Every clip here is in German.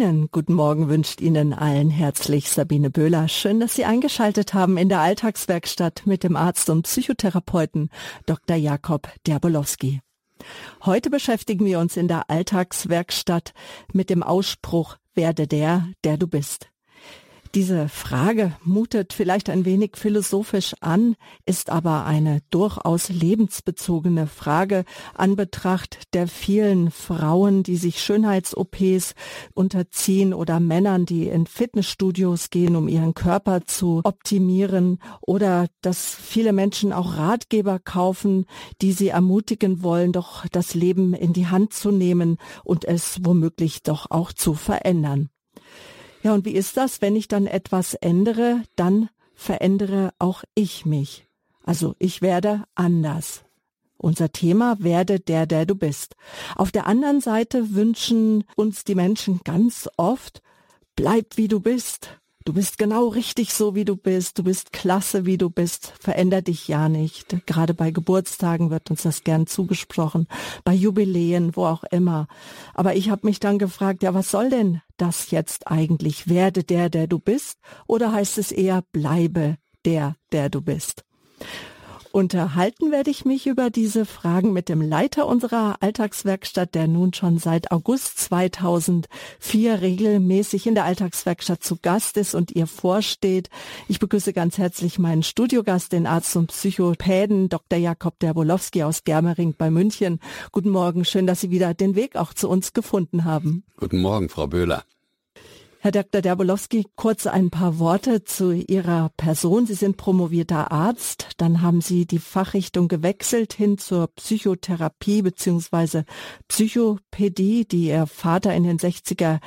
Einen guten Morgen wünscht Ihnen allen herzlich Sabine Böhler. Schön, dass Sie eingeschaltet haben in der Alltagswerkstatt mit dem Arzt und Psychotherapeuten Dr. Jakob Derbolowski. Heute beschäftigen wir uns in der Alltagswerkstatt mit dem Ausspruch Werde der, der du bist. Diese Frage mutet vielleicht ein wenig philosophisch an, ist aber eine durchaus lebensbezogene Frage an Betracht der vielen Frauen, die sich Schönheits-OPs unterziehen oder Männern, die in Fitnessstudios gehen, um ihren Körper zu optimieren oder dass viele Menschen auch Ratgeber kaufen, die sie ermutigen wollen, doch das Leben in die Hand zu nehmen und es womöglich doch auch zu verändern. Ja, und wie ist das, wenn ich dann etwas ändere, dann verändere auch ich mich. Also ich werde anders. Unser Thema werde der, der du bist. Auf der anderen Seite wünschen uns die Menschen ganz oft, bleib wie du bist. Du bist genau richtig so, wie du bist. Du bist klasse, wie du bist. Veränder dich ja nicht. Gerade bei Geburtstagen wird uns das gern zugesprochen. Bei Jubiläen, wo auch immer. Aber ich habe mich dann gefragt, ja, was soll denn das jetzt eigentlich? Werde der, der du bist? Oder heißt es eher, bleibe der, der du bist? Unterhalten werde ich mich über diese Fragen mit dem Leiter unserer Alltagswerkstatt, der nun schon seit August 2004 regelmäßig in der Alltagswerkstatt zu Gast ist und ihr vorsteht. Ich begrüße ganz herzlich meinen Studiogast, den Arzt und Psychopäden Dr. Jakob Derbolowski aus Germering bei München. Guten Morgen, schön, dass Sie wieder den Weg auch zu uns gefunden haben. Guten Morgen, Frau Böhler. Herr Dr. Derbolowski, kurz ein paar Worte zu Ihrer Person. Sie sind promovierter Arzt, dann haben Sie die Fachrichtung gewechselt hin zur Psychotherapie bzw. Psychopädie, die Ihr Vater in den 60er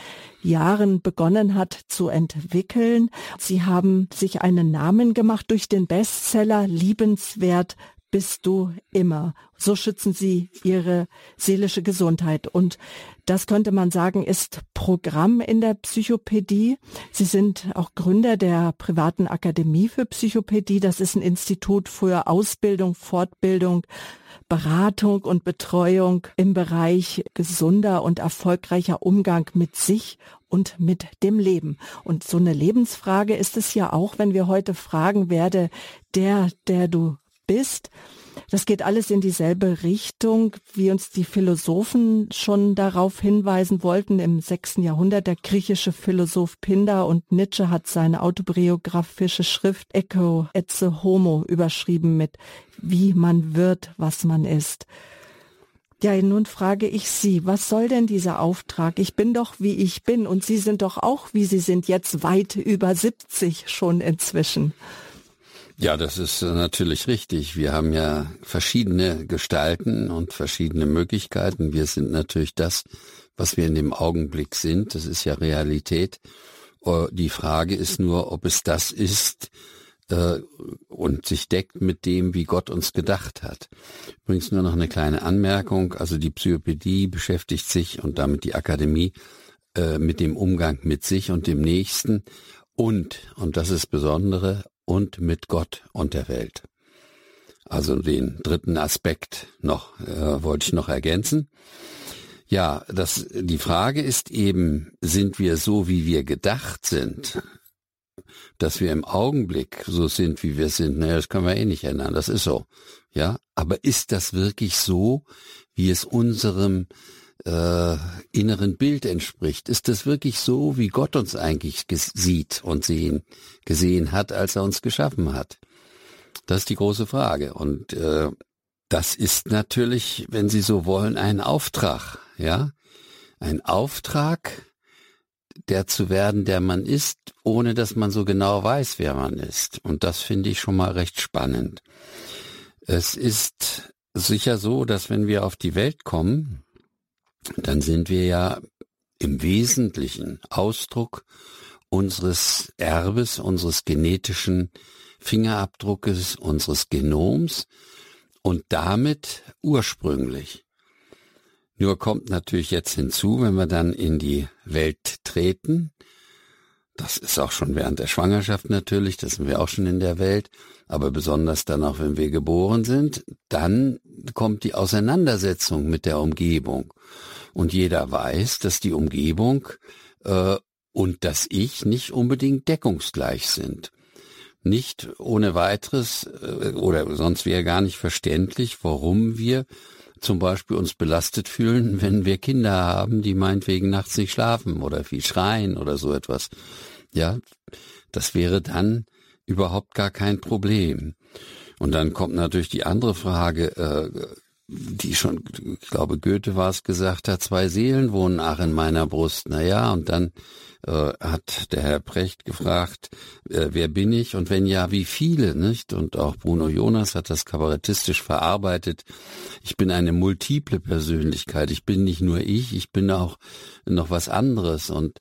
Jahren begonnen hat zu entwickeln. Sie haben sich einen Namen gemacht durch den Bestseller Liebenswert bist du immer. So schützen sie ihre seelische Gesundheit. Und das könnte man sagen, ist Programm in der Psychopädie. Sie sind auch Gründer der privaten Akademie für Psychopädie. Das ist ein Institut für Ausbildung, Fortbildung, Beratung und Betreuung im Bereich gesunder und erfolgreicher Umgang mit sich und mit dem Leben. Und so eine Lebensfrage ist es ja auch, wenn wir heute fragen, werde der, der du bist. Das geht alles in dieselbe Richtung, wie uns die Philosophen schon darauf hinweisen wollten im sechsten Jahrhundert. Der griechische Philosoph Pindar und Nietzsche hat seine autobiografische Schrift Echo Etze Homo überschrieben mit Wie man wird, was man ist. Ja, nun frage ich Sie, was soll denn dieser Auftrag? Ich bin doch, wie ich bin, und Sie sind doch auch, wie Sie sind, jetzt weit über 70 schon inzwischen. Ja, das ist äh, natürlich richtig. Wir haben ja verschiedene Gestalten und verschiedene Möglichkeiten. Wir sind natürlich das, was wir in dem Augenblick sind. Das ist ja Realität. Äh, die Frage ist nur, ob es das ist äh, und sich deckt mit dem, wie Gott uns gedacht hat. Übrigens nur noch eine kleine Anmerkung. Also die Psychopädie beschäftigt sich und damit die Akademie mit dem Umgang mit sich und dem Nächsten und, und das ist Besondere, und mit Gott und der Welt. Also den dritten Aspekt noch äh, wollte ich noch ergänzen. Ja, das die Frage ist eben, sind wir so, wie wir gedacht sind? Dass wir im Augenblick so sind, wie wir sind, naja, das können wir eh nicht ändern, das ist so. Ja, aber ist das wirklich so, wie es unserem äh, inneren Bild entspricht. Ist das wirklich so, wie Gott uns eigentlich sieht und sehen, gesehen hat, als er uns geschaffen hat? Das ist die große Frage. Und äh, das ist natürlich, wenn Sie so wollen, ein Auftrag, ja, ein Auftrag, der zu werden, der man ist, ohne dass man so genau weiß, wer man ist. Und das finde ich schon mal recht spannend. Es ist sicher so, dass wenn wir auf die Welt kommen, dann sind wir ja im Wesentlichen Ausdruck unseres Erbes, unseres genetischen Fingerabdruckes, unseres Genoms und damit ursprünglich. Nur kommt natürlich jetzt hinzu, wenn wir dann in die Welt treten, das ist auch schon während der Schwangerschaft natürlich, das sind wir auch schon in der Welt, aber besonders dann auch, wenn wir geboren sind, dann kommt die Auseinandersetzung mit der Umgebung. Und jeder weiß, dass die Umgebung äh, und das Ich nicht unbedingt deckungsgleich sind. Nicht ohne weiteres äh, oder sonst wäre gar nicht verständlich, warum wir zum Beispiel uns belastet fühlen, wenn wir Kinder haben, die meinetwegen nachts nicht schlafen oder viel schreien oder so etwas. Ja, das wäre dann überhaupt gar kein Problem. Und dann kommt natürlich die andere Frage, äh, die schon, ich glaube, Goethe war es gesagt hat, zwei Seelen wohnen ach in meiner Brust. Naja, und dann äh, hat der Herr Precht gefragt, äh, wer bin ich und wenn ja, wie viele, nicht? Und auch Bruno Jonas hat das kabarettistisch verarbeitet. Ich bin eine multiple Persönlichkeit. Ich bin nicht nur ich, ich bin auch noch was anderes und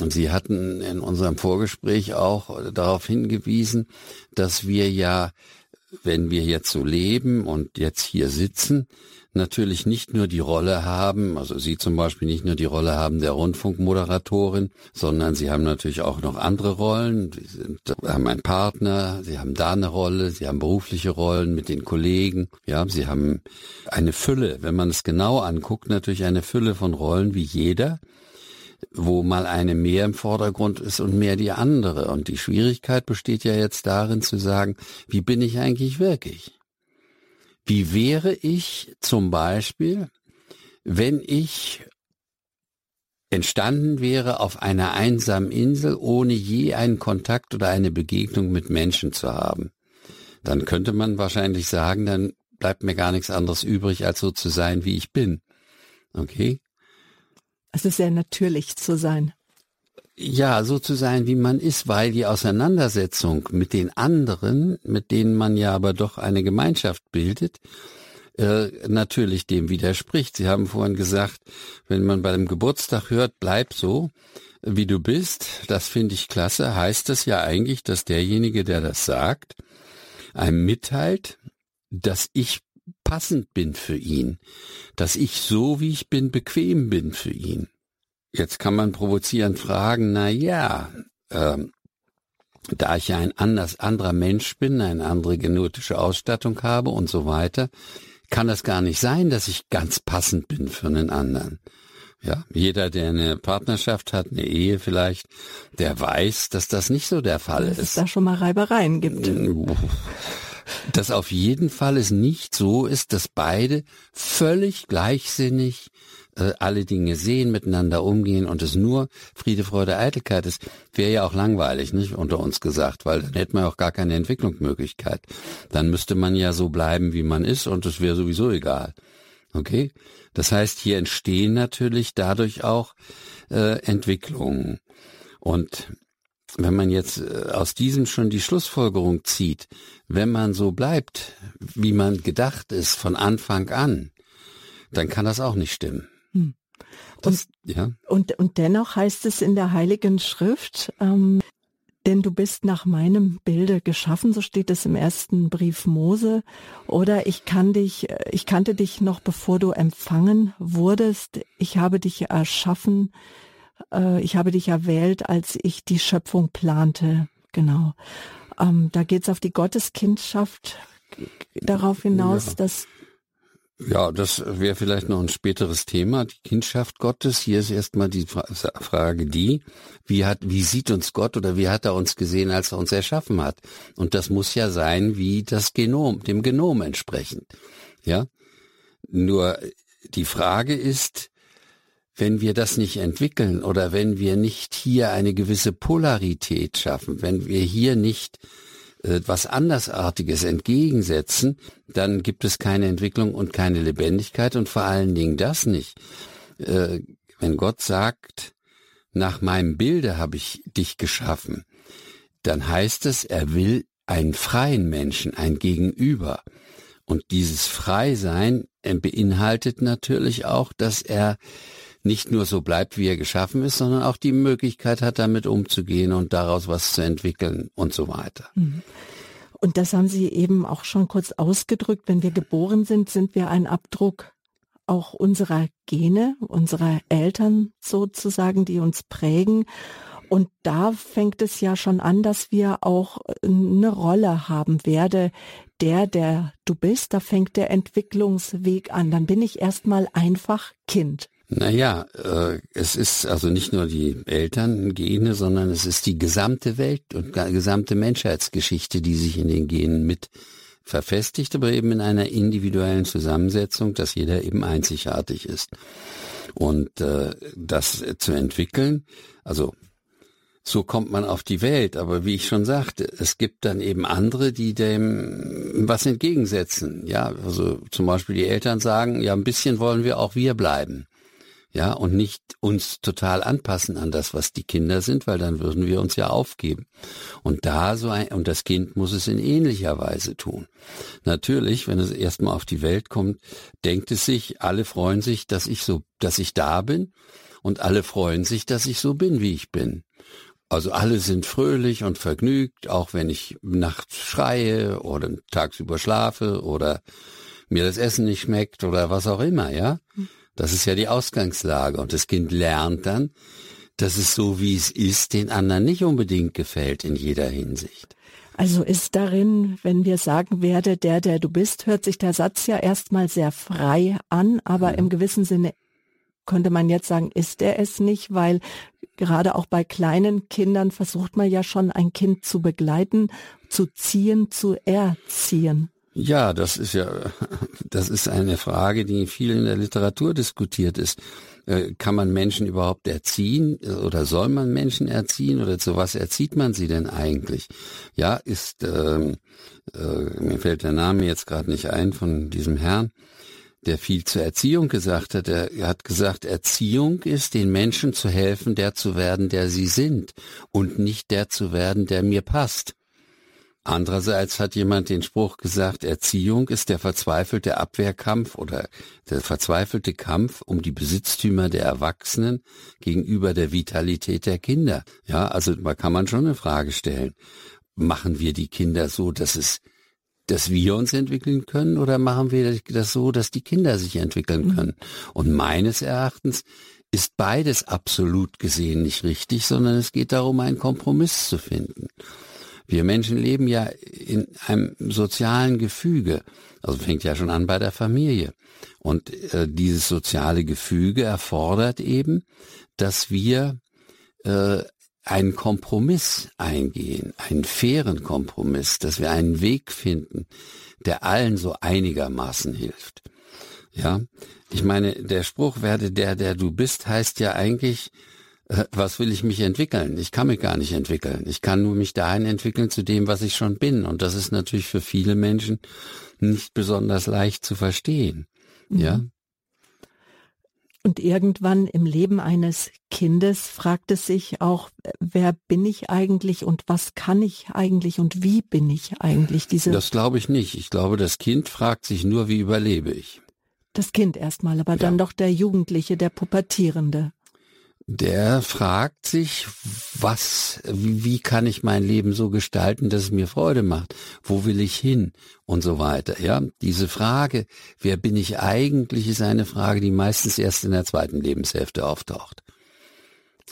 und Sie hatten in unserem Vorgespräch auch darauf hingewiesen, dass wir ja wenn wir jetzt so leben und jetzt hier sitzen, natürlich nicht nur die Rolle haben, also Sie zum Beispiel nicht nur die Rolle haben der Rundfunkmoderatorin, sondern Sie haben natürlich auch noch andere Rollen. Sie sind, haben einen Partner, Sie haben da eine Rolle, Sie haben berufliche Rollen mit den Kollegen, ja, Sie haben eine Fülle, wenn man es genau anguckt, natürlich eine Fülle von Rollen wie jeder wo mal eine mehr im Vordergrund ist und mehr die andere. Und die Schwierigkeit besteht ja jetzt darin zu sagen, wie bin ich eigentlich wirklich? Wie wäre ich zum Beispiel, wenn ich entstanden wäre auf einer einsamen Insel, ohne je einen Kontakt oder eine Begegnung mit Menschen zu haben? Dann könnte man wahrscheinlich sagen, dann bleibt mir gar nichts anderes übrig, als so zu sein, wie ich bin. Okay? Also sehr natürlich zu sein. Ja, so zu sein, wie man ist, weil die Auseinandersetzung mit den anderen, mit denen man ja aber doch eine Gemeinschaft bildet, äh, natürlich dem widerspricht. Sie haben vorhin gesagt, wenn man bei dem Geburtstag hört, bleib so, wie du bist, das finde ich klasse, heißt das ja eigentlich, dass derjenige, der das sagt, einem mitteilt, dass ich passend bin für ihn, dass ich so wie ich bin bequem bin für ihn. Jetzt kann man provozierend fragen, na ja, ähm, da ich ja ein anders anderer Mensch bin, eine andere genetische Ausstattung habe und so weiter, kann das gar nicht sein, dass ich ganz passend bin für einen anderen. Ja, jeder, der eine Partnerschaft hat, eine Ehe vielleicht, der weiß, dass das nicht so der Fall dass ist. Dass es da schon mal Reibereien gibt. Dass auf jeden Fall es nicht so ist, dass beide völlig gleichsinnig äh, alle Dinge sehen, miteinander umgehen und es nur Friede, Freude, Eitelkeit ist, wäre ja auch langweilig, nicht unter uns gesagt, weil dann hätte man auch gar keine Entwicklungsmöglichkeit. Dann müsste man ja so bleiben, wie man ist und es wäre sowieso egal. Okay? Das heißt, hier entstehen natürlich dadurch auch äh, Entwicklungen. Und wenn man jetzt äh, aus diesem schon die Schlussfolgerung zieht, wenn man so bleibt, wie man gedacht ist von Anfang an, dann kann das auch nicht stimmen. Hm. Das, und, ja. und, und dennoch heißt es in der Heiligen Schrift, ähm, denn du bist nach meinem Bilde geschaffen, so steht es im ersten Brief Mose. Oder ich kann dich, äh, ich kannte dich noch bevor du empfangen wurdest. Ich habe dich erschaffen äh, ich habe dich erwählt, als ich die Schöpfung plante. Genau. Ähm, da geht es auf die Gotteskindschaft darauf hinaus, ja. dass ja, das wäre vielleicht noch ein späteres Thema, die Kindschaft Gottes. Hier ist erstmal die Frage die, wie hat, wie sieht uns Gott oder wie hat er uns gesehen, als er uns erschaffen hat? Und das muss ja sein, wie das Genom, dem Genom entsprechend. Ja? Nur die Frage ist, wenn wir das nicht entwickeln oder wenn wir nicht hier eine gewisse Polarität schaffen, wenn wir hier nicht äh, was andersartiges entgegensetzen, dann gibt es keine Entwicklung und keine Lebendigkeit und vor allen Dingen das nicht. Äh, wenn Gott sagt, nach meinem Bilde habe ich dich geschaffen, dann heißt es, er will einen freien Menschen, ein Gegenüber. Und dieses Freisein beinhaltet natürlich auch, dass er nicht nur so bleibt, wie er geschaffen ist, sondern auch die Möglichkeit hat, damit umzugehen und daraus was zu entwickeln und so weiter. Mhm. Und das haben Sie eben auch schon kurz ausgedrückt. Wenn wir geboren sind, sind wir ein Abdruck auch unserer Gene, unserer Eltern sozusagen, die uns prägen. Und da fängt es ja schon an, dass wir auch eine Rolle haben. Werde der, der du bist, da fängt der Entwicklungsweg an. Dann bin ich erstmal einfach Kind. Naja, äh, es ist also nicht nur die Elterngene, sondern es ist die gesamte Welt und gesamte Menschheitsgeschichte, die sich in den Genen mit verfestigt, aber eben in einer individuellen Zusammensetzung, dass jeder eben einzigartig ist. Und äh, das zu entwickeln, also so kommt man auf die Welt. Aber wie ich schon sagte, es gibt dann eben andere, die dem was entgegensetzen. Ja, also zum Beispiel die Eltern sagen, ja, ein bisschen wollen wir auch wir bleiben ja, und nicht uns total anpassen an das, was die Kinder sind, weil dann würden wir uns ja aufgeben. Und da so ein, und das Kind muss es in ähnlicher Weise tun. Natürlich, wenn es erstmal auf die Welt kommt, denkt es sich, alle freuen sich, dass ich so, dass ich da bin und alle freuen sich, dass ich so bin, wie ich bin. Also alle sind fröhlich und vergnügt, auch wenn ich nachts schreie oder tagsüber schlafe oder mir das Essen nicht schmeckt oder was auch immer, ja. Das ist ja die Ausgangslage. Und das Kind lernt dann, dass es so, wie es ist, den anderen nicht unbedingt gefällt in jeder Hinsicht. Also ist darin, wenn wir sagen werde, der, der du bist, hört sich der Satz ja erstmal sehr frei an, aber mhm. im gewissen Sinne könnte man jetzt sagen, ist er es nicht, weil gerade auch bei kleinen Kindern versucht man ja schon ein Kind zu begleiten, zu ziehen, zu erziehen. Ja, das ist ja, das ist eine Frage, die viel in der Literatur diskutiert ist. Äh, kann man Menschen überhaupt erziehen oder soll man Menschen erziehen oder zu was erzieht man sie denn eigentlich? Ja, ist, ähm, äh, mir fällt der Name jetzt gerade nicht ein von diesem Herrn, der viel zur Erziehung gesagt hat. Er hat gesagt, Erziehung ist, den Menschen zu helfen, der zu werden, der sie sind und nicht der zu werden, der mir passt. Andererseits hat jemand den Spruch gesagt, Erziehung ist der verzweifelte Abwehrkampf oder der verzweifelte Kampf um die Besitztümer der Erwachsenen gegenüber der Vitalität der Kinder. Ja, also da kann man schon eine Frage stellen. Machen wir die Kinder so, dass es dass wir uns entwickeln können oder machen wir das so, dass die Kinder sich entwickeln mhm. können? Und meines Erachtens ist beides absolut gesehen nicht richtig, sondern es geht darum, einen Kompromiss zu finden. Wir Menschen leben ja in einem sozialen Gefüge. Also fängt ja schon an bei der Familie. Und äh, dieses soziale Gefüge erfordert eben, dass wir äh, einen Kompromiss eingehen, einen fairen Kompromiss, dass wir einen Weg finden, der allen so einigermaßen hilft. Ja, ich meine, der Spruch werde der, der du bist, heißt ja eigentlich, was will ich mich entwickeln? Ich kann mich gar nicht entwickeln. Ich kann nur mich dahin entwickeln zu dem, was ich schon bin. Und das ist natürlich für viele Menschen nicht besonders leicht zu verstehen. Mhm. Ja. Und irgendwann im Leben eines Kindes fragt es sich auch, wer bin ich eigentlich und was kann ich eigentlich und wie bin ich eigentlich? Diese das glaube ich nicht. Ich glaube, das Kind fragt sich nur, wie überlebe ich. Das Kind erstmal, aber ja. dann doch der Jugendliche, der Pubertierende der fragt sich, was, wie, wie kann ich mein Leben so gestalten, dass es mir Freude macht? Wo will ich hin? Und so weiter. Ja, diese Frage, wer bin ich eigentlich, ist eine Frage, die meistens erst in der zweiten Lebenshälfte auftaucht.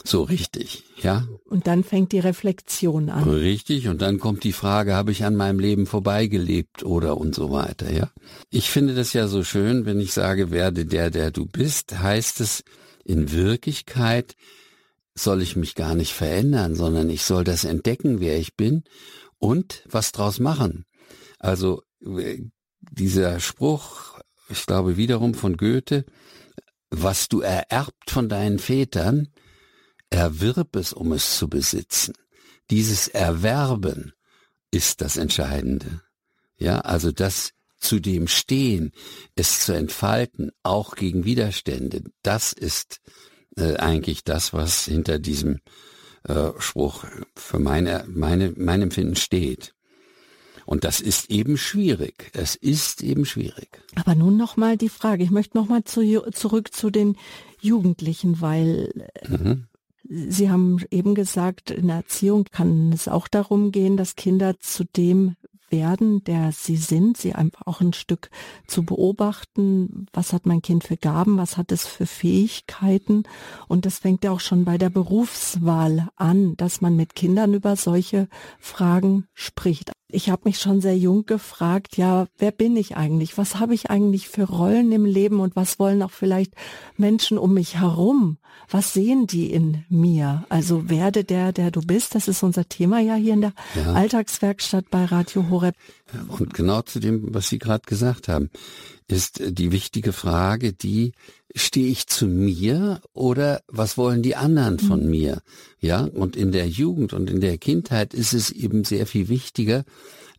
So richtig, ja. Und dann fängt die Reflexion an. Richtig, und dann kommt die Frage, habe ich an meinem Leben vorbeigelebt oder und so weiter, ja. Ich finde das ja so schön, wenn ich sage, werde der, der du bist, heißt es, in Wirklichkeit soll ich mich gar nicht verändern, sondern ich soll das entdecken, wer ich bin und was draus machen. Also äh, dieser Spruch, ich glaube wiederum von Goethe, was du ererbt von deinen Vätern, erwirb es, um es zu besitzen. Dieses Erwerben ist das Entscheidende. Ja, also das zu dem stehen, es zu entfalten, auch gegen Widerstände, das ist äh, eigentlich das, was hinter diesem äh, Spruch für meine, meine, mein Empfinden steht. Und das ist eben schwierig. Es ist eben schwierig. Aber nun noch mal die Frage. Ich möchte noch mal zu, zurück zu den Jugendlichen, weil mhm. Sie haben eben gesagt, in der Erziehung kann es auch darum gehen, dass Kinder zu dem werden, der sie sind, sie einfach auch ein Stück zu beobachten, was hat mein Kind für Gaben, was hat es für Fähigkeiten. Und das fängt ja auch schon bei der Berufswahl an, dass man mit Kindern über solche Fragen spricht. Ich habe mich schon sehr jung gefragt, ja, wer bin ich eigentlich? Was habe ich eigentlich für Rollen im Leben und was wollen auch vielleicht Menschen um mich herum? Was sehen die in mir? Also werde der, der du bist. Das ist unser Thema ja hier in der ja. Alltagswerkstatt bei Radio Horeb. Und genau zu dem, was Sie gerade gesagt haben, ist die wichtige Frage, die stehe ich zu mir oder was wollen die anderen von mhm. mir? Ja, und in der Jugend und in der Kindheit ist es eben sehr viel wichtiger,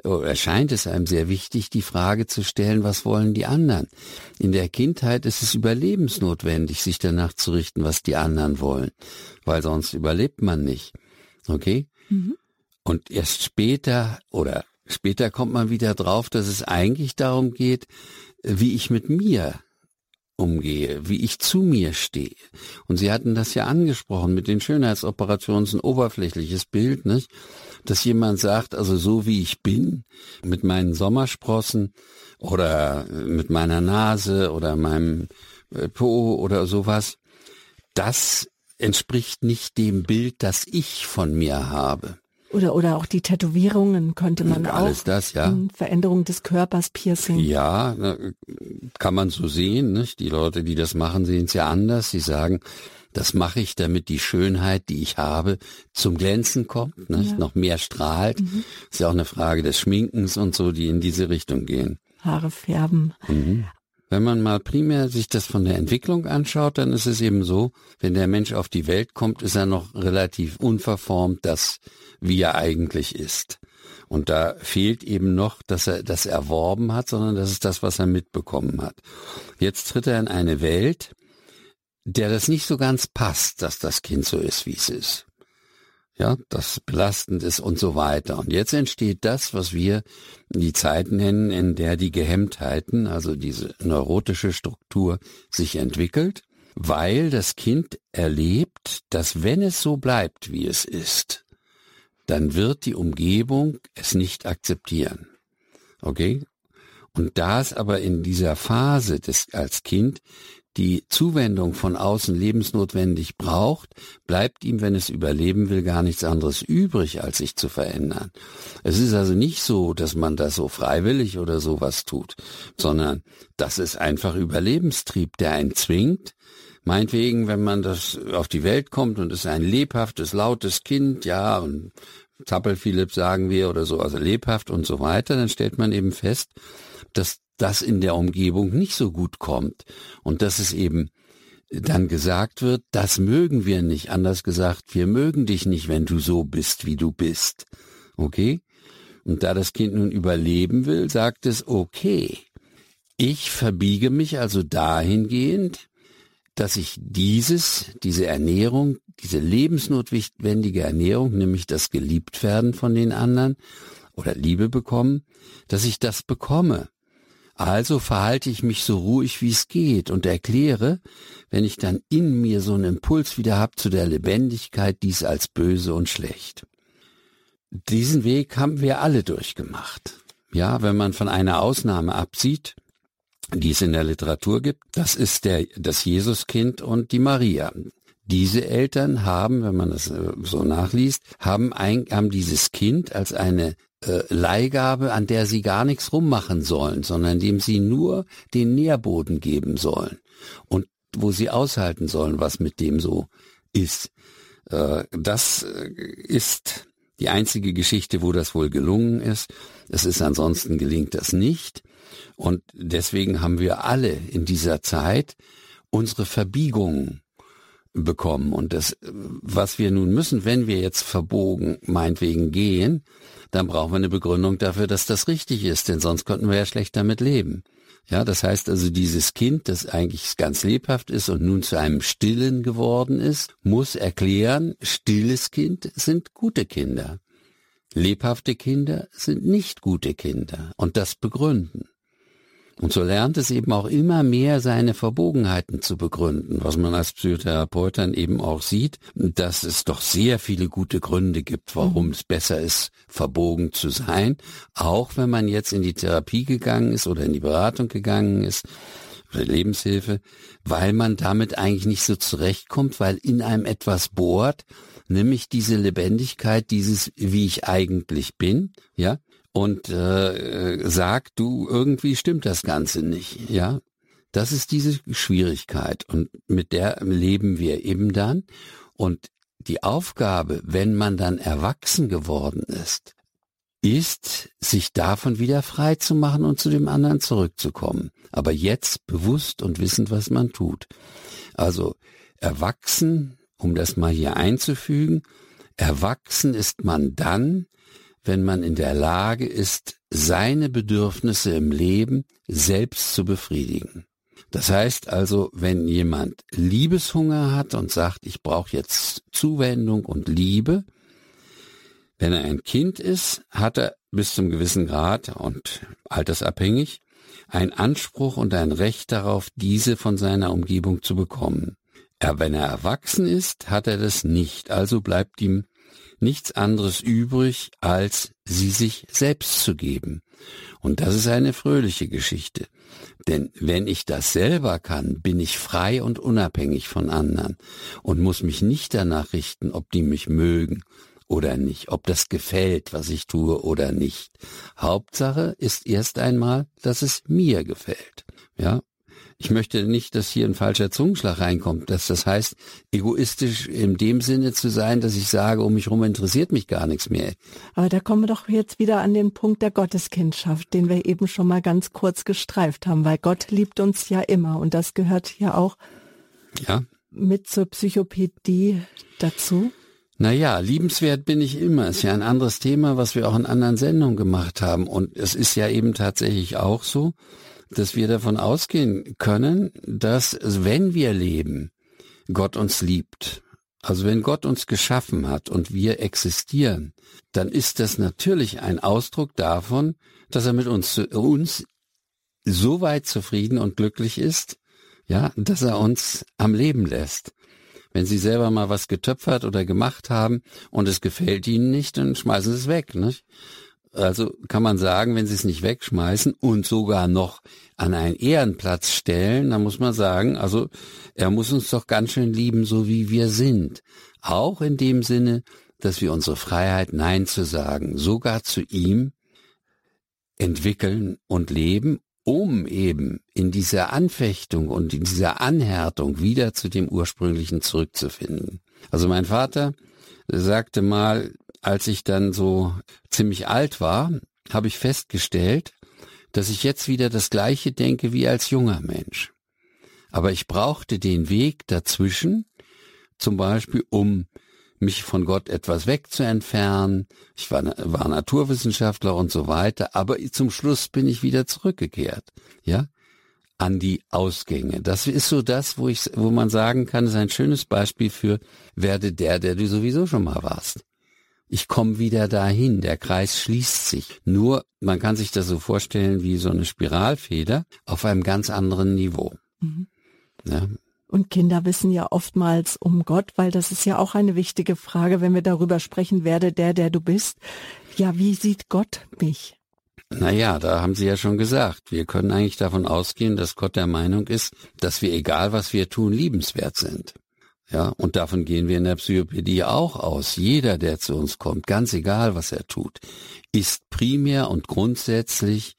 oder scheint es einem sehr wichtig, die Frage zu stellen, was wollen die anderen? In der Kindheit ist es überlebensnotwendig, sich danach zu richten, was die anderen wollen, weil sonst überlebt man nicht. Okay? Mhm. Und erst später oder später kommt man wieder drauf, dass es eigentlich darum geht, wie ich mit mir umgehe, wie ich zu mir stehe. Und Sie hatten das ja angesprochen mit den Schönheitsoperationen, ein oberflächliches Bild, nicht? Dass jemand sagt, also so wie ich bin, mit meinen Sommersprossen oder mit meiner Nase oder meinem äh, Po oder sowas, das entspricht nicht dem Bild, das ich von mir habe. Oder, oder auch die Tätowierungen könnte man Alles auch. das, ja. Veränderung des Körpers, Piercing. Ja, kann man so sehen. Nicht? Die Leute, die das machen, sehen es ja anders. Sie sagen, das mache ich, damit die Schönheit, die ich habe, zum Glänzen kommt, nicht? Ja. noch mehr strahlt. Mhm. Ist ja auch eine Frage des Schminkens und so, die in diese Richtung gehen. Haare färben. Mhm. Wenn man mal primär sich das von der Entwicklung anschaut, dann ist es eben so, wenn der Mensch auf die Welt kommt, ist er noch relativ unverformt, das, wie er eigentlich ist. Und da fehlt eben noch, dass er das erworben hat, sondern das ist das, was er mitbekommen hat. Jetzt tritt er in eine Welt, der das nicht so ganz passt, dass das Kind so ist, wie es ist ja, das belastend ist und so weiter. Und jetzt entsteht das, was wir die Zeit nennen, in der die Gehemmtheiten, also diese neurotische Struktur sich entwickelt, weil das Kind erlebt, dass wenn es so bleibt, wie es ist, dann wird die Umgebung es nicht akzeptieren. Okay? Und da es aber in dieser Phase des, als Kind die Zuwendung von außen lebensnotwendig braucht, bleibt ihm, wenn es überleben will, gar nichts anderes übrig, als sich zu verändern. Es ist also nicht so, dass man das so freiwillig oder sowas tut, sondern das ist einfach Überlebenstrieb, der einen zwingt, Meinetwegen, wenn man das auf die Welt kommt und ist ein lebhaftes, lautes Kind, ja, und Zappel Philipp sagen wir oder so, also lebhaft und so weiter, dann stellt man eben fest, dass das in der Umgebung nicht so gut kommt und dass es eben dann gesagt wird, das mögen wir nicht. Anders gesagt, wir mögen dich nicht, wenn du so bist, wie du bist. Okay? Und da das Kind nun überleben will, sagt es, okay, ich verbiege mich also dahingehend, dass ich dieses, diese Ernährung, diese lebensnotwendige Ernährung, nämlich das Geliebtwerden von den anderen oder Liebe bekommen, dass ich das bekomme. Also verhalte ich mich so ruhig wie es geht und erkläre, wenn ich dann in mir so einen Impuls wieder habe zu der Lebendigkeit, dies als böse und schlecht. Diesen Weg haben wir alle durchgemacht. Ja, wenn man von einer Ausnahme absieht, die es in der Literatur gibt, das ist der, das Jesuskind und die Maria. Diese Eltern haben, wenn man das äh, so nachliest, haben, ein, haben dieses Kind als eine äh, Leihgabe, an der sie gar nichts rummachen sollen, sondern dem sie nur den Nährboden geben sollen und wo sie aushalten sollen, was mit dem so ist. Äh, das äh, ist die einzige Geschichte, wo das wohl gelungen ist. Es ist ansonsten gelingt das nicht. Und deswegen haben wir alle in dieser Zeit unsere Verbiegungen bekommen. Und das, was wir nun müssen, wenn wir jetzt verbogen meinetwegen gehen, dann brauchen wir eine Begründung dafür, dass das richtig ist, denn sonst könnten wir ja schlecht damit leben. Ja, das heißt also, dieses Kind, das eigentlich ganz lebhaft ist und nun zu einem Stillen geworden ist, muss erklären, stilles Kind sind gute Kinder. Lebhafte Kinder sind nicht gute Kinder und das begründen. Und so lernt es eben auch immer mehr seine Verbogenheiten zu begründen, was man als Psychotherapeut dann eben auch sieht, dass es doch sehr viele gute Gründe gibt, warum mhm. es besser ist, verbogen zu sein, auch wenn man jetzt in die Therapie gegangen ist oder in die Beratung gegangen ist oder Lebenshilfe, weil man damit eigentlich nicht so zurechtkommt, weil in einem etwas bohrt, nämlich diese Lebendigkeit, dieses, wie ich eigentlich bin, ja, und äh, sagt, du, irgendwie stimmt das Ganze nicht, ja. Das ist diese Schwierigkeit und mit der leben wir eben dann. Und die Aufgabe, wenn man dann erwachsen geworden ist, ist, sich davon wieder frei zu machen und zu dem anderen zurückzukommen. Aber jetzt bewusst und wissend, was man tut. Also erwachsen, um das mal hier einzufügen, erwachsen ist man dann, wenn man in der Lage ist, seine Bedürfnisse im Leben selbst zu befriedigen. Das heißt also, wenn jemand Liebeshunger hat und sagt, ich brauche jetzt Zuwendung und Liebe, wenn er ein Kind ist, hat er bis zum gewissen Grad und altersabhängig ein Anspruch und ein Recht darauf, diese von seiner Umgebung zu bekommen. Er, wenn er erwachsen ist, hat er das nicht, also bleibt ihm nichts anderes übrig, als sie sich selbst zu geben. Und das ist eine fröhliche Geschichte. Denn wenn ich das selber kann, bin ich frei und unabhängig von anderen und muss mich nicht danach richten, ob die mich mögen oder nicht, ob das gefällt, was ich tue oder nicht. Hauptsache ist erst einmal, dass es mir gefällt. Ja, ich möchte nicht, dass hier ein falscher Zungenschlag reinkommt, dass das heißt, egoistisch in dem Sinne zu sein, dass ich sage, um mich herum interessiert mich gar nichts mehr. Aber da kommen wir doch jetzt wieder an den Punkt der Gotteskindschaft, den wir eben schon mal ganz kurz gestreift haben, weil Gott liebt uns ja immer und das gehört ja auch ja. mit zur Psychopädie dazu. Naja, liebenswert bin ich immer. Ist ja ein anderes Thema, was wir auch in anderen Sendungen gemacht haben. Und es ist ja eben tatsächlich auch so, dass wir davon ausgehen können, dass wenn wir leben, Gott uns liebt. Also wenn Gott uns geschaffen hat und wir existieren, dann ist das natürlich ein Ausdruck davon, dass er mit uns, uns so weit zufrieden und glücklich ist, ja, dass er uns am Leben lässt. Wenn Sie selber mal was getöpfert oder gemacht haben und es gefällt Ihnen nicht, dann schmeißen Sie es weg. Nicht? Also kann man sagen, wenn Sie es nicht wegschmeißen und sogar noch an einen Ehrenplatz stellen, dann muss man sagen, also er muss uns doch ganz schön lieben, so wie wir sind. Auch in dem Sinne, dass wir unsere Freiheit Nein zu sagen, sogar zu ihm entwickeln und leben um eben in dieser Anfechtung und in dieser Anhärtung wieder zu dem ursprünglichen zurückzufinden. Also mein Vater sagte mal, als ich dann so ziemlich alt war, habe ich festgestellt, dass ich jetzt wieder das gleiche denke wie als junger Mensch. Aber ich brauchte den Weg dazwischen, zum Beispiel um mich von Gott etwas wegzuentfernen. Ich war, war Naturwissenschaftler und so weiter, aber zum Schluss bin ich wieder zurückgekehrt, ja, an die Ausgänge. Das ist so das, wo ich, wo man sagen kann, ist ein schönes Beispiel für werde der, der du sowieso schon mal warst. Ich komme wieder dahin, der Kreis schließt sich. Nur, man kann sich das so vorstellen wie so eine Spiralfeder auf einem ganz anderen Niveau. Mhm. Ja, und Kinder wissen ja oftmals um Gott, weil das ist ja auch eine wichtige Frage, wenn wir darüber sprechen, werde der, der du bist. Ja, wie sieht Gott mich? Naja, da haben Sie ja schon gesagt, wir können eigentlich davon ausgehen, dass Gott der Meinung ist, dass wir, egal was wir tun, liebenswert sind. Ja, und davon gehen wir in der Psychopädie auch aus. Jeder, der zu uns kommt, ganz egal was er tut, ist primär und grundsätzlich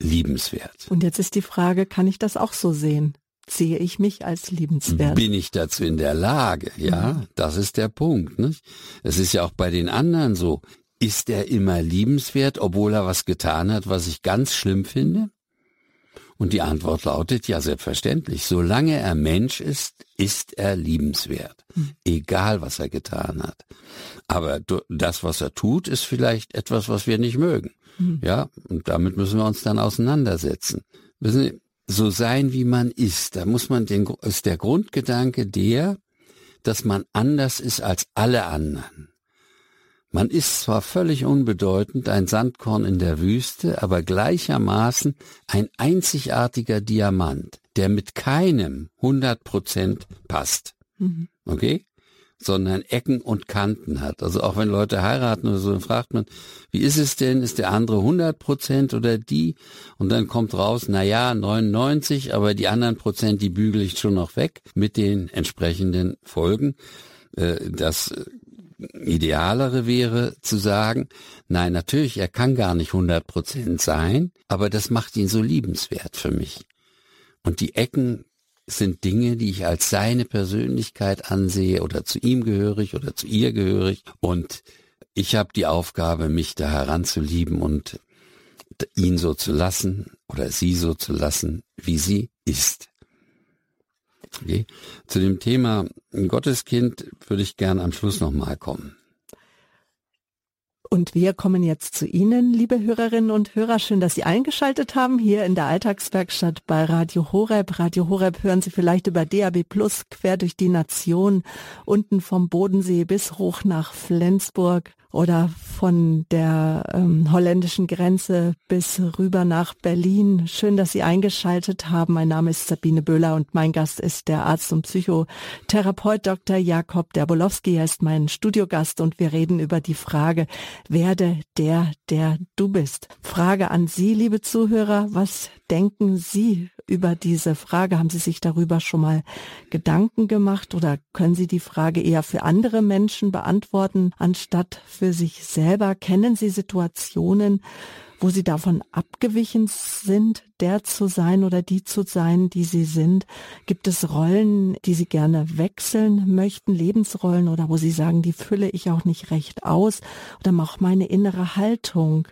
liebenswert. Und jetzt ist die Frage, kann ich das auch so sehen? sehe ich mich als liebenswert. Bin ich dazu in der Lage? Ja, mhm. das ist der Punkt. Nicht? Es ist ja auch bei den anderen so. Ist er immer liebenswert, obwohl er was getan hat, was ich ganz schlimm finde? Und die Antwort lautet ja selbstverständlich. Solange er Mensch ist, ist er liebenswert. Mhm. Egal, was er getan hat. Aber das, was er tut, ist vielleicht etwas, was wir nicht mögen. Mhm. Ja, und damit müssen wir uns dann auseinandersetzen. Wissen Sie, so sein, wie man ist. Da muss man den, ist der Grundgedanke der, dass man anders ist als alle anderen. Man ist zwar völlig unbedeutend, ein Sandkorn in der Wüste, aber gleichermaßen ein einzigartiger Diamant, der mit keinem 100 Prozent passt. Mhm. Okay? sondern Ecken und Kanten hat. Also auch wenn Leute heiraten oder so, dann fragt man, wie ist es denn? Ist der andere 100 Prozent oder die? Und dann kommt raus, na ja, 99, aber die anderen Prozent, die bügel ich schon noch weg mit den entsprechenden Folgen. Äh, das idealere wäre zu sagen, nein, natürlich, er kann gar nicht 100 Prozent sein, aber das macht ihn so liebenswert für mich. Und die Ecken sind Dinge, die ich als seine Persönlichkeit ansehe oder zu ihm gehörig oder zu ihr gehörig. Und ich habe die Aufgabe, mich da heranzulieben und ihn so zu lassen oder sie so zu lassen, wie sie ist. Okay. Zu dem Thema Gotteskind würde ich gern am Schluss nochmal kommen. Und wir kommen jetzt zu Ihnen, liebe Hörerinnen und Hörer. Schön, dass Sie eingeschaltet haben hier in der Alltagswerkstatt bei Radio Horeb. Radio Horeb hören Sie vielleicht über DAB Plus quer durch die Nation, unten vom Bodensee bis hoch nach Flensburg oder von der ähm, holländischen Grenze bis rüber nach Berlin. Schön, dass Sie eingeschaltet haben. Mein Name ist Sabine Böhler und mein Gast ist der Arzt und Psychotherapeut Dr. Jakob Derbolowski. Er ist mein Studiogast und wir reden über die Frage, werde der, der du bist. Frage an Sie, liebe Zuhörer, was denken Sie über diese Frage? Haben Sie sich darüber schon mal Gedanken gemacht oder können Sie die Frage eher für andere Menschen beantworten, anstatt für sich selber? Kennen Sie Situationen, wo Sie davon abgewichen sind, der zu sein oder die zu sein, die Sie sind? Gibt es Rollen, die Sie gerne wechseln möchten, Lebensrollen oder wo Sie sagen, die fülle ich auch nicht recht aus oder auch meine innere Haltung?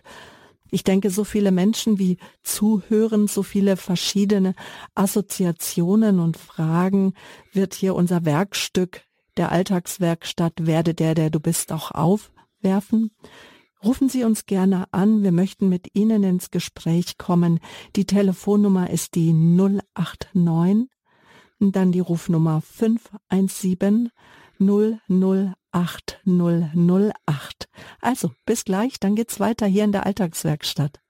Ich denke, so viele Menschen wie zuhören, so viele verschiedene Assoziationen und Fragen wird hier unser Werkstück der Alltagswerkstatt Werde der, der du bist, auch aufwerfen. Rufen Sie uns gerne an. Wir möchten mit Ihnen ins Gespräch kommen. Die Telefonnummer ist die 089 und dann die Rufnummer 517 008 8008. Also, bis gleich, dann geht's weiter hier in der Alltagswerkstatt.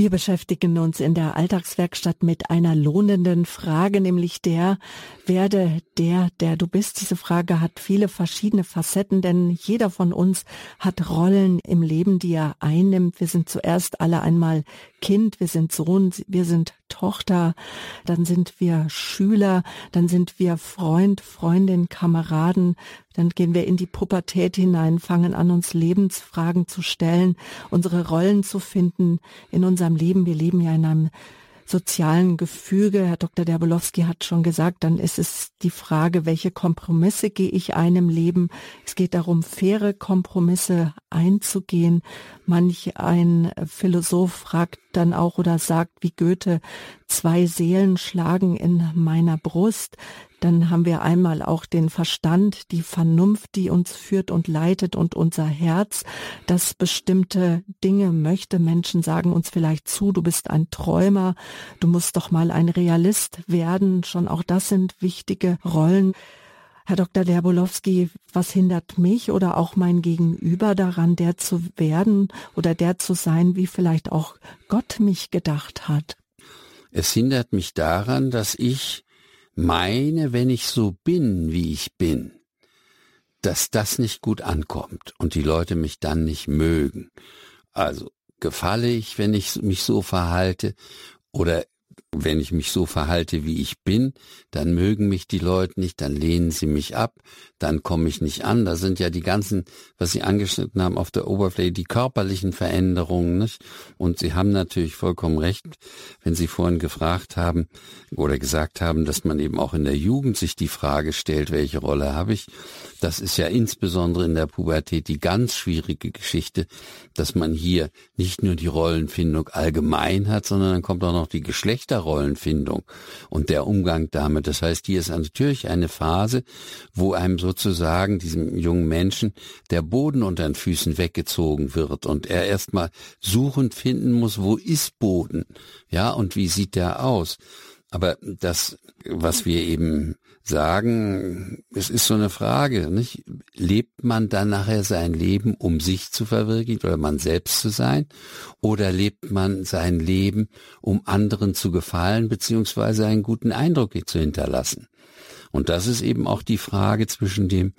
Wir beschäftigen uns in der Alltagswerkstatt mit einer lohnenden Frage, nämlich der, werde der, der du bist. Diese Frage hat viele verschiedene Facetten, denn jeder von uns hat Rollen im Leben, die er einnimmt. Wir sind zuerst alle einmal Kind, wir sind Sohn, wir sind Tochter, dann sind wir Schüler, dann sind wir Freund, Freundin, Kameraden, dann gehen wir in die Pubertät hinein, fangen an, uns Lebensfragen zu stellen, unsere Rollen zu finden in unserem Leben. Wir leben ja in einem sozialen Gefüge. Herr Dr. Derbolowski hat schon gesagt, dann ist es die Frage, welche Kompromisse gehe ich einem Leben? Es geht darum, faire Kompromisse einzugehen. Manch ein Philosoph fragt dann auch oder sagt wie Goethe, zwei Seelen schlagen in meiner Brust. Dann haben wir einmal auch den Verstand, die Vernunft, die uns führt und leitet und unser Herz, das bestimmte Dinge möchte. Menschen sagen uns vielleicht zu, du bist ein Träumer, du musst doch mal ein Realist werden. Schon auch das sind wichtige Rollen. Herr Dr. Derbolowski, was hindert mich oder auch mein Gegenüber daran, der zu werden oder der zu sein, wie vielleicht auch Gott mich gedacht hat? Es hindert mich daran, dass ich meine, wenn ich so bin, wie ich bin, dass das nicht gut ankommt und die Leute mich dann nicht mögen. Also gefalle ich, wenn ich mich so verhalte oder wenn ich mich so verhalte, wie ich bin, dann mögen mich die Leute nicht, dann lehnen sie mich ab, dann komme ich nicht an. Da sind ja die ganzen, was Sie angeschnitten haben auf der Oberfläche, die körperlichen Veränderungen. Nicht? Und Sie haben natürlich vollkommen recht, wenn Sie vorhin gefragt haben oder gesagt haben, dass man eben auch in der Jugend sich die Frage stellt, welche Rolle habe ich. Das ist ja insbesondere in der Pubertät die ganz schwierige Geschichte, dass man hier nicht nur die Rollenfindung allgemein hat, sondern dann kommt auch noch die Geschlechterrollenfindung und der Umgang damit. Das heißt, hier ist natürlich eine Phase, wo einem sozusagen diesem jungen Menschen der Boden unter den Füßen weggezogen wird und er erstmal suchend finden muss, wo ist Boden? Ja, und wie sieht der aus? Aber das, was wir eben sagen, es ist so eine Frage, nicht? Lebt man dann nachher sein Leben, um sich zu verwirklichen oder man selbst zu sein? Oder lebt man sein Leben, um anderen zu gefallen, beziehungsweise einen guten Eindruck zu hinterlassen? Und das ist eben auch die Frage zwischen dem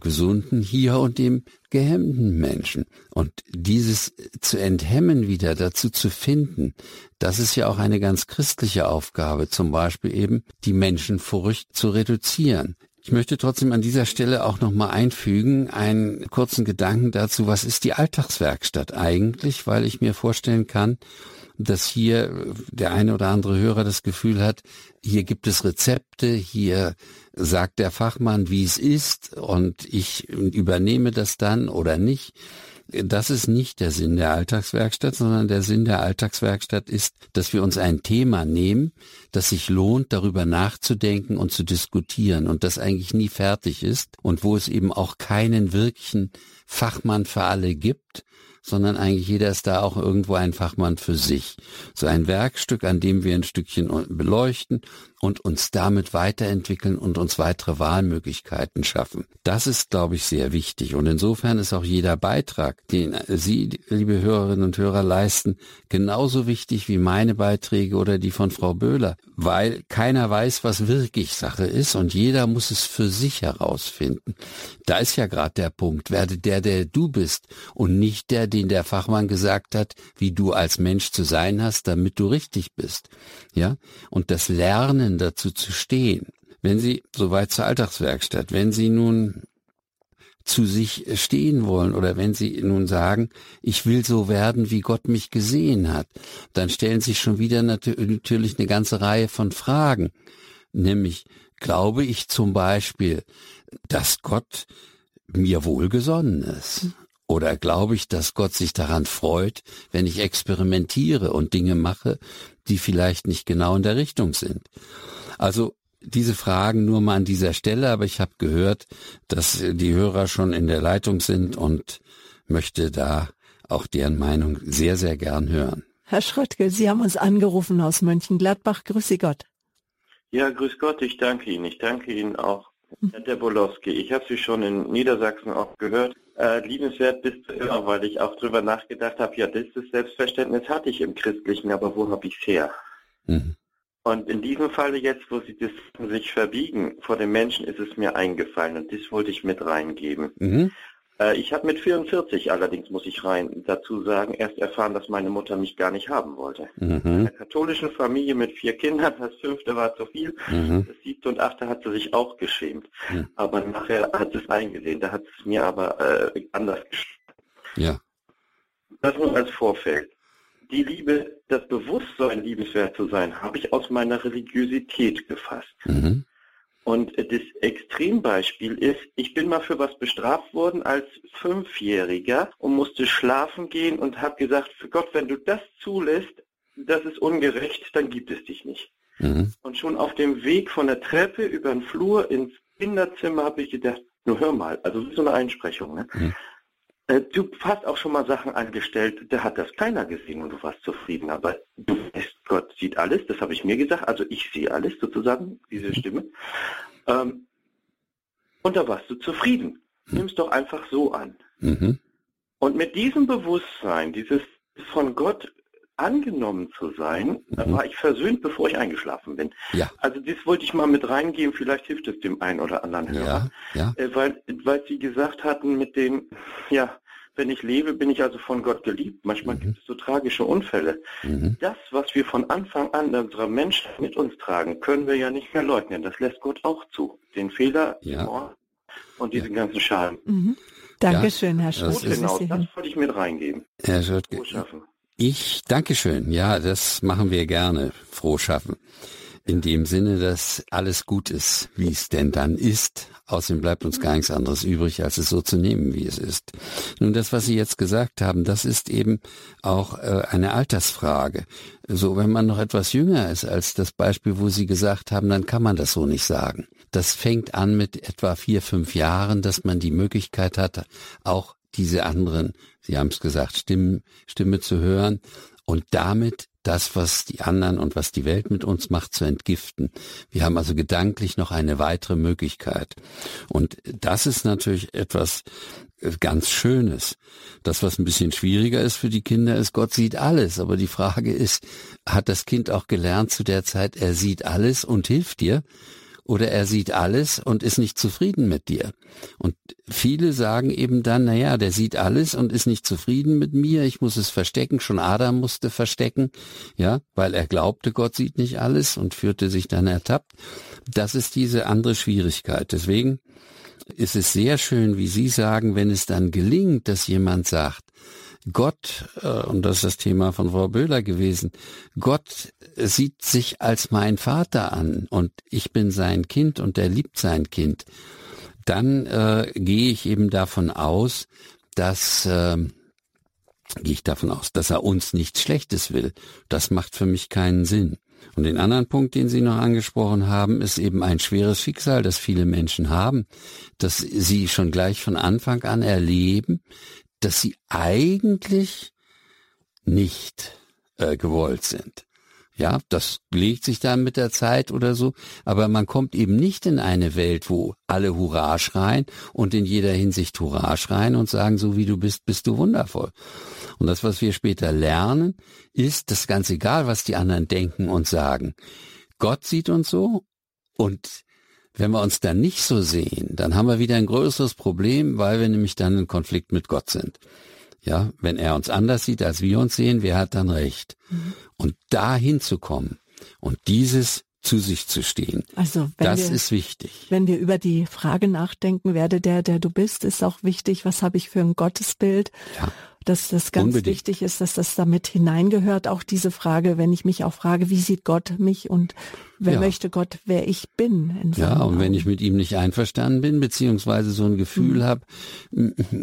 gesunden Hier und dem gehemmten Menschen. Und dieses zu enthemmen wieder, dazu zu finden, das ist ja auch eine ganz christliche Aufgabe, zum Beispiel eben die Menschenfurcht zu reduzieren. Ich möchte trotzdem an dieser Stelle auch nochmal einfügen, einen kurzen Gedanken dazu, was ist die Alltagswerkstatt eigentlich, weil ich mir vorstellen kann, dass hier der eine oder andere Hörer das Gefühl hat, hier gibt es Rezepte, hier sagt der Fachmann, wie es ist und ich übernehme das dann oder nicht. Das ist nicht der Sinn der Alltagswerkstatt, sondern der Sinn der Alltagswerkstatt ist, dass wir uns ein Thema nehmen, das sich lohnt, darüber nachzudenken und zu diskutieren und das eigentlich nie fertig ist und wo es eben auch keinen wirklichen Fachmann für alle gibt, sondern eigentlich jeder ist da auch irgendwo ein Fachmann für sich. So ein Werkstück, an dem wir ein Stückchen beleuchten und uns damit weiterentwickeln und uns weitere Wahlmöglichkeiten schaffen. Das ist, glaube ich, sehr wichtig. Und insofern ist auch jeder Beitrag, den Sie, liebe Hörerinnen und Hörer, leisten, genauso wichtig wie meine Beiträge oder die von Frau Böhler, weil keiner weiß, was wirklich Sache ist und jeder muss es für sich herausfinden. Da ist ja gerade der Punkt, werde der, der du bist und nicht der, den der Fachmann gesagt hat, wie du als Mensch zu sein hast, damit du richtig bist. Ja? Und das Lernen dazu zu stehen. Wenn Sie, soweit zur Alltagswerkstatt, wenn Sie nun zu sich stehen wollen oder wenn Sie nun sagen, ich will so werden, wie Gott mich gesehen hat, dann stellen sich schon wieder natürlich eine ganze Reihe von Fragen. Nämlich, glaube ich zum Beispiel, dass Gott mir wohlgesonnen ist? Oder glaube ich, dass Gott sich daran freut, wenn ich experimentiere und Dinge mache, die vielleicht nicht genau in der Richtung sind. Also diese Fragen nur mal an dieser Stelle, aber ich habe gehört, dass die Hörer schon in der Leitung sind und möchte da auch deren Meinung sehr, sehr gern hören. Herr Schröttke, Sie haben uns angerufen aus Mönchengladbach. Grüße Gott. Ja, grüß Gott, ich danke Ihnen. Ich danke Ihnen auch, Herr Debolowski. Ich habe Sie schon in Niedersachsen auch gehört äh, liebenswert bis zu hören, weil ich auch drüber nachgedacht habe, ja, das Selbstverständnis hatte ich im Christlichen, aber wo habe ich es her? Mhm. Und in diesem Falle jetzt, wo sie das sich verbiegen vor den Menschen, ist es mir eingefallen und das wollte ich mit reingeben. Mhm. Äh, ich habe mit 44 allerdings, muss ich rein dazu sagen, erst erfahren, dass meine Mutter mich gar nicht haben wollte. Mhm. In einer katholischen Familie mit vier Kindern, das fünfte war zu viel, mhm. das siebte und achte hat sie sich auch geschämt. Mhm. Aber nachher hat sie es eingesehen, da hat es mir aber äh, anders geschämt. Ja. Das nur als Vorfeld. Die Liebe, das Bewusstsein, liebenswert zu sein, habe ich aus meiner Religiosität gefasst. Und das Extrembeispiel ist, ich bin mal für was bestraft worden als Fünfjähriger und musste schlafen gehen und habe gesagt, für Gott, wenn du das zulässt, das ist ungerecht, dann gibt es dich nicht. Mhm. Und schon auf dem Weg von der Treppe über den Flur ins Kinderzimmer habe ich gedacht, nur hör mal, also so eine Einsprechung. Ne? Mhm. Äh, du hast auch schon mal Sachen angestellt, da hat das keiner gesehen und du warst zufrieden. Aber du weißt, Gott sieht alles, das habe ich mir gesagt. Also ich sehe alles sozusagen, diese Stimme. Ähm, und da warst du zufrieden. Nimm es doch einfach so an. Mhm. Und mit diesem Bewusstsein, dieses von Gott angenommen zu sein, mhm. war ich versöhnt, bevor ich eingeschlafen bin. Ja. Also das wollte ich mal mit reingeben, vielleicht hilft es dem einen oder anderen Hörer. Ja, ja. Äh, weil, weil Sie gesagt hatten mit dem, ja, wenn ich lebe, bin ich also von Gott geliebt. Manchmal mhm. gibt es so tragische Unfälle. Mhm. Das, was wir von Anfang an unserer Menschen mit uns tragen, können wir ja nicht mehr leugnen. Das lässt Gott auch zu. Den Fehler ja. und diesen ja. ganzen Schaden. Mhm. Dankeschön, ja, Herr Schulz. Genau, das wollte ich mit reingeben. Herr Schulz, ich danke schön. Ja, das machen wir gerne. Froh schaffen. In dem Sinne, dass alles gut ist, wie es denn dann ist. Außerdem bleibt uns gar nichts anderes übrig, als es so zu nehmen, wie es ist. Nun, das, was Sie jetzt gesagt haben, das ist eben auch äh, eine Altersfrage. So, wenn man noch etwas jünger ist als das Beispiel, wo Sie gesagt haben, dann kann man das so nicht sagen. Das fängt an mit etwa vier, fünf Jahren, dass man die Möglichkeit hat, auch diese anderen, Sie haben es gesagt, Stimmen, Stimme zu hören und damit das, was die anderen und was die Welt mit uns macht, zu entgiften. Wir haben also gedanklich noch eine weitere Möglichkeit. Und das ist natürlich etwas äh, ganz Schönes. Das, was ein bisschen schwieriger ist für die Kinder, ist, Gott sieht alles. Aber die Frage ist, hat das Kind auch gelernt zu der Zeit, er sieht alles und hilft dir? Oder er sieht alles und ist nicht zufrieden mit dir. Und viele sagen eben dann, na ja, der sieht alles und ist nicht zufrieden mit mir, ich muss es verstecken, schon Adam musste verstecken, ja, weil er glaubte, Gott sieht nicht alles und führte sich dann ertappt. Das ist diese andere Schwierigkeit. Deswegen ist es sehr schön, wie Sie sagen, wenn es dann gelingt, dass jemand sagt, Gott, äh, und das ist das Thema von Frau Böhler gewesen, Gott sieht sich als mein Vater an und ich bin sein Kind und er liebt sein Kind, dann äh, gehe ich eben davon aus, dass äh, gehe ich davon aus, dass er uns nichts Schlechtes will. Das macht für mich keinen Sinn. Und den anderen Punkt, den Sie noch angesprochen haben, ist eben ein schweres Schicksal, das viele Menschen haben, dass sie schon gleich von Anfang an erleben, dass sie eigentlich nicht äh, gewollt sind. Ja, das legt sich dann mit der Zeit oder so, aber man kommt eben nicht in eine Welt, wo alle Hurra schreien und in jeder Hinsicht Hurra schreien und sagen, so wie du bist, bist du wundervoll. Und das, was wir später lernen, ist, dass ganz egal, was die anderen denken und sagen, Gott sieht uns so und wenn wir uns dann nicht so sehen, dann haben wir wieder ein größeres Problem, weil wir nämlich dann in Konflikt mit Gott sind. Ja, wenn er uns anders sieht, als wir uns sehen, wer hat dann recht? Mhm. Und da hinzukommen und dieses zu sich zu stehen. Also das wir, ist wichtig. Wenn wir über die Frage nachdenken, werde der, der du bist, ist auch wichtig, was habe ich für ein Gottesbild? Ja dass das ganz Unbedingt. wichtig ist, dass das damit hineingehört. Auch diese Frage, wenn ich mich auch frage, wie sieht Gott mich und wer ja. möchte Gott, wer ich bin? ja, und Augen. wenn ich mit ihm nicht einverstanden bin, beziehungsweise so ein Gefühl mhm. habe,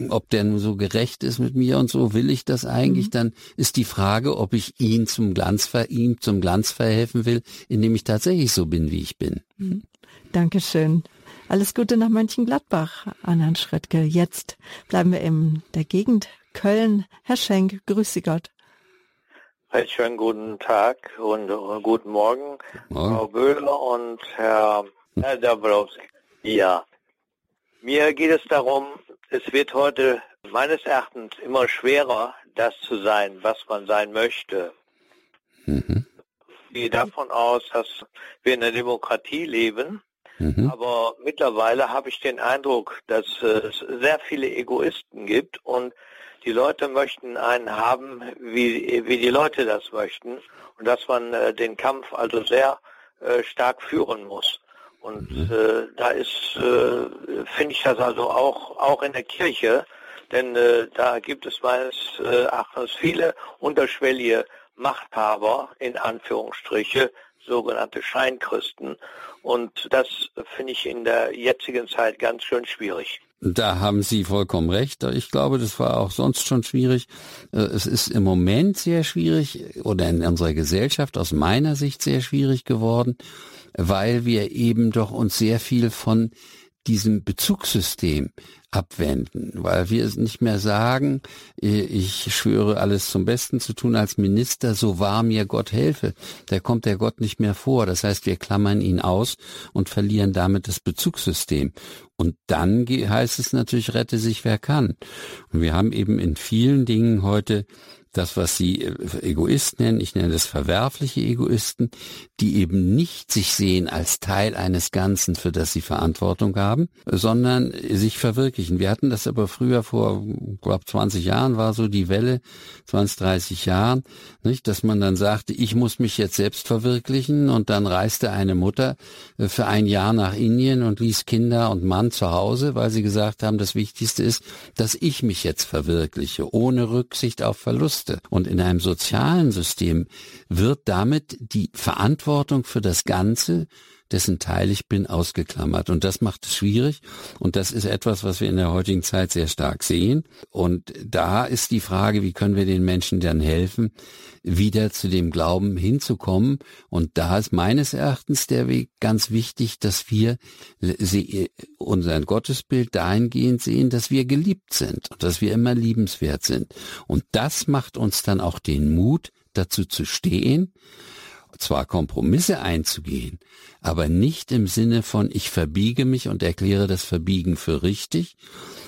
ob der nur so gerecht ist mit mir und so, will ich das eigentlich, mhm. dann ist die Frage, ob ich ihn zum Glanz ver ihm zum Glanz verhelfen will, indem ich tatsächlich so bin, wie ich bin. Mhm. Dankeschön. Alles Gute nach Mönchengladbach, Annan Schrittke. Jetzt bleiben wir in der Gegend Köln. Herr Schenk, grüße Gott. Einen schönen guten Tag und uh, guten Morgen, Morgen, Frau Böhler und Herr, Herr Dabrowski. Ja, mir geht es darum, es wird heute meines Erachtens immer schwerer, das zu sein, was man sein möchte. Mhm. Ich gehe davon aus, dass wir in einer Demokratie leben, mhm. aber mittlerweile habe ich den Eindruck, dass es sehr viele Egoisten gibt und die Leute möchten einen haben, wie, wie die Leute das möchten und dass man äh, den Kampf also sehr äh, stark führen muss. Und mhm. äh, da ist, äh, finde ich das also auch, auch in der Kirche, denn äh, da gibt es meines äh, Erachtens viele unterschwellige Machthaber, in Anführungsstriche, sogenannte Scheinkristen. Und das finde ich in der jetzigen Zeit ganz schön schwierig. Da haben Sie vollkommen recht. Ich glaube, das war auch sonst schon schwierig. Äh, es ist im Moment sehr schwierig oder in unserer Gesellschaft aus meiner Sicht sehr schwierig geworden, weil wir eben doch uns sehr viel von diesem Bezugssystem abwenden, weil wir es nicht mehr sagen, äh, ich schwöre alles zum Besten zu tun als Minister, so wahr mir Gott helfe. Da kommt der Gott nicht mehr vor. Das heißt, wir klammern ihn aus und verlieren damit das Bezugssystem. Und dann heißt es natürlich, rette sich wer kann. Und wir haben eben in vielen Dingen heute das, was Sie äh, Egoist nennen, ich nenne das verwerfliche Egoisten, die eben nicht sich sehen als Teil eines Ganzen, für das sie Verantwortung haben, sondern sich verwirklichen. Wir hatten das aber früher vor, glaube 20 Jahren war so die Welle, 20, 30 Jahren, nicht, dass man dann sagte, ich muss mich jetzt selbst verwirklichen und dann reiste eine Mutter äh, für ein Jahr nach Indien und ließ Kinder und Mann zu Hause, weil sie gesagt haben, das Wichtigste ist, dass ich mich jetzt verwirkliche, ohne Rücksicht auf Verlust Ängste. Und in einem sozialen System wird damit die Verantwortung für das Ganze dessen Teil ich bin, ausgeklammert. Und das macht es schwierig. Und das ist etwas, was wir in der heutigen Zeit sehr stark sehen. Und da ist die Frage, wie können wir den Menschen dann helfen, wieder zu dem Glauben hinzukommen. Und da ist meines Erachtens der Weg ganz wichtig, dass wir unser Gottesbild dahingehend sehen, dass wir geliebt sind und dass wir immer liebenswert sind. Und das macht uns dann auch den Mut, dazu zu stehen, zwar Kompromisse einzugehen, aber nicht im Sinne von ich verbiege mich und erkläre das Verbiegen für richtig,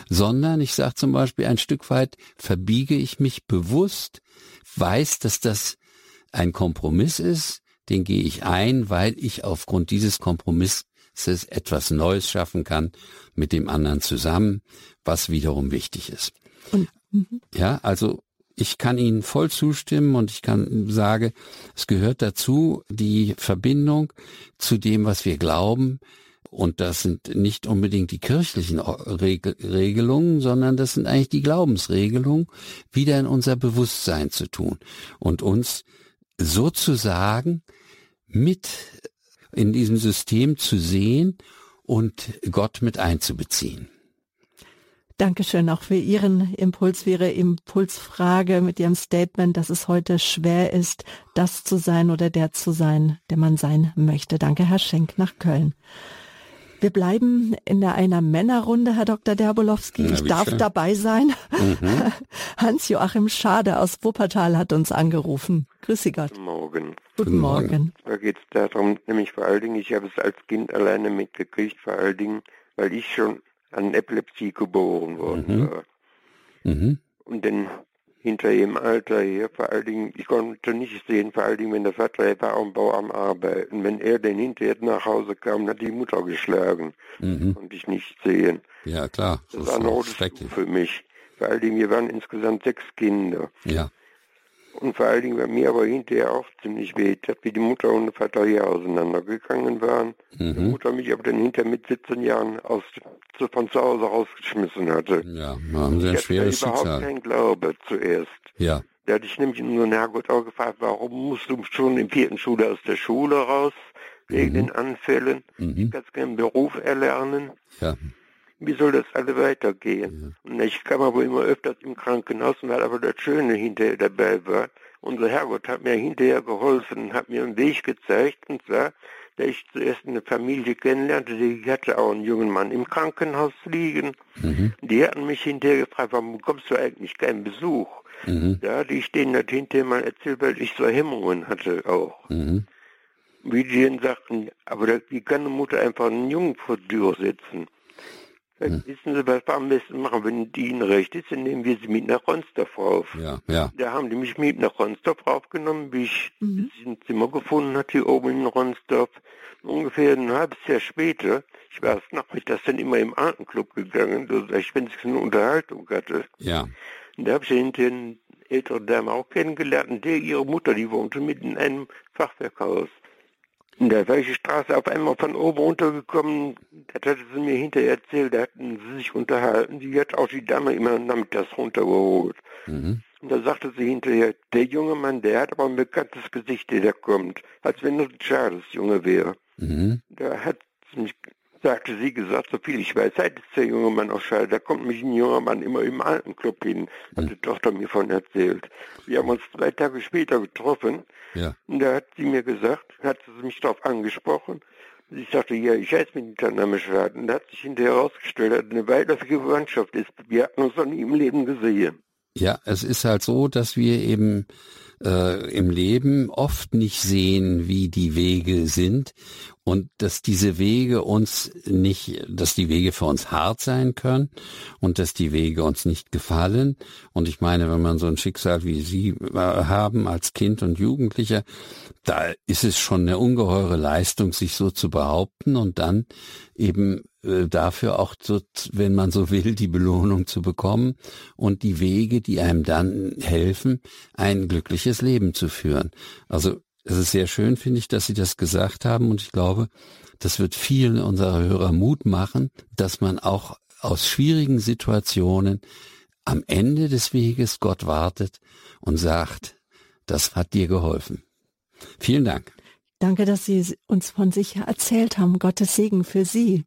sondern ich sage zum Beispiel ein Stück weit verbiege ich mich bewusst, weiß, dass das ein Kompromiss ist, den gehe ich ein, weil ich aufgrund dieses Kompromiss dass es etwas Neues schaffen kann mit dem anderen zusammen, was wiederum wichtig ist. Und, mhm. ja, also ich kann Ihnen voll zustimmen und ich kann sagen, es gehört dazu die Verbindung zu dem, was wir glauben. Und das sind nicht unbedingt die kirchlichen Regelungen, sondern das sind eigentlich die Glaubensregelungen, wieder in unser Bewusstsein zu tun und uns sozusagen mit in diesem System zu sehen und Gott mit einzubeziehen. Dankeschön auch für Ihren Impuls, für Ihre Impulsfrage mit Ihrem Statement, dass es heute schwer ist, das zu sein oder der zu sein, der man sein möchte. Danke, Herr Schenk nach Köln. Wir bleiben in der einer Männerrunde, Herr Dr. Derbolowski. ich darf dabei sein. Mhm. Hans-Joachim Schade aus Wuppertal hat uns angerufen. Grüß Sie Gott. Guten Morgen. Guten Morgen. Da geht es darum, nämlich vor allen Dingen, ich habe es als Kind alleine mitgekriegt, vor allen Dingen, weil ich schon an Epilepsie geboren worden mhm. war. Mhm. Und dann hinter im Alter hier, vor allen Dingen, ich konnte nicht sehen, vor allen Dingen, wenn der Vater war am Bau am Arbeiten. Wenn er dann hinterher nach Hause kam, hat die Mutter geschlagen. Mhm. Konnte ich nicht sehen. Ja, klar. Das, das war ein rotes für mich. Vor allen Dingen, wir waren insgesamt sechs Kinder. Ja. Und vor allen Dingen bei mir aber hinterher auch ziemlich weh hat, wie die Mutter und der Vater hier auseinandergegangen waren. Mhm. Die Mutter mich aber dann hinterher mit 17 Jahren aus, von zu Hause rausgeschmissen hatte. Ja, haben Sie ein schweres Schicksal. überhaupt kein Glaube zuerst. Ja. Da hatte ich nämlich nur Herrgott auch gefragt, warum musst du schon im vierten Schule aus der Schule raus, wegen mhm. den Anfällen? Mhm. Ich kann keinen Beruf erlernen. Ja wie soll das alle weitergehen? Ja. Und ich kam aber immer öfters im Krankenhaus und weil aber das Schöne hinterher dabei war, unser Herrgott hat mir hinterher geholfen, hat mir einen Weg gezeigt, und zwar, dass ich zuerst eine Familie kennenlernte, die hatte auch einen jungen Mann im Krankenhaus liegen. Mhm. Die hatten mich hinterher gefragt, warum bekommst du eigentlich keinen Besuch? Mhm. Da hatte ich denen das hinterher mal erzählt, weil ich so Hemmungen hatte auch. Mhm. Wie die dann sagten, aber da, wie kann eine Mutter einfach einen Jungen vor die Tür setzen? Hm. Wissen Sie, was wir am besten machen? Wenn die Ihnen recht ist, dann nehmen wir sie mit nach Ronsdorf auf. Ja, ja. Da haben die mich mit nach Ronsdorf aufgenommen, wie ich mhm. ein Zimmer gefunden hatte, hier oben in Ronsdorf. Ungefähr ein halbes Jahr später, ich noch, ich das dann immer im Artenclub gegangen, dass ich wenn ich eine Unterhaltung hatte. Ja. Und da habe ich hinterher eine ältere Dame auch kennengelernt, und der, ihre Mutter, die wohnte mitten in einem Fachwerkhaus. In der welche Straße auf einmal von oben runtergekommen, das hatte sie mir hinterher erzählt, da hatten sie sich unterhalten, sie hat auch die Dame immer nachmittags runtergeholt. Mhm. Und da sagte sie hinterher, der junge Mann, der hat aber ein bekanntes Gesicht, der kommt, als wenn er ein Charles Junge wäre. Mhm. Da hat sie mich sagte sie gesagt, so viel ich weiß, seit ist der junge Mann aus Schall, da kommt mich ein junger Mann immer im alten Club hin, hat die Tochter mir von erzählt. Wir haben uns zwei Tage später getroffen ja. und da hat sie mir gesagt, hat sie mich darauf angesprochen, ich sagte, ja, ich heiße mit Name Schad. Und da hat sich hinterher herausgestellt, dass eine weitläufige Verwandtschaft ist. Wir hatten uns noch nie im Leben gesehen. Ja, es ist halt so, dass wir eben äh, im Leben oft nicht sehen, wie die Wege sind und dass diese Wege uns nicht, dass die Wege für uns hart sein können und dass die Wege uns nicht gefallen. Und ich meine, wenn man so ein Schicksal wie Sie äh, haben als Kind und Jugendlicher, da ist es schon eine ungeheure Leistung, sich so zu behaupten und dann eben dafür auch, so, wenn man so will, die Belohnung zu bekommen und die Wege, die einem dann helfen, ein glückliches Leben zu führen. Also es ist sehr schön, finde ich, dass Sie das gesagt haben und ich glaube, das wird vielen unserer Hörer Mut machen, dass man auch aus schwierigen Situationen am Ende des Weges Gott wartet und sagt, das hat dir geholfen. Vielen Dank. Danke, dass Sie uns von sich erzählt haben. Gottes Segen für Sie.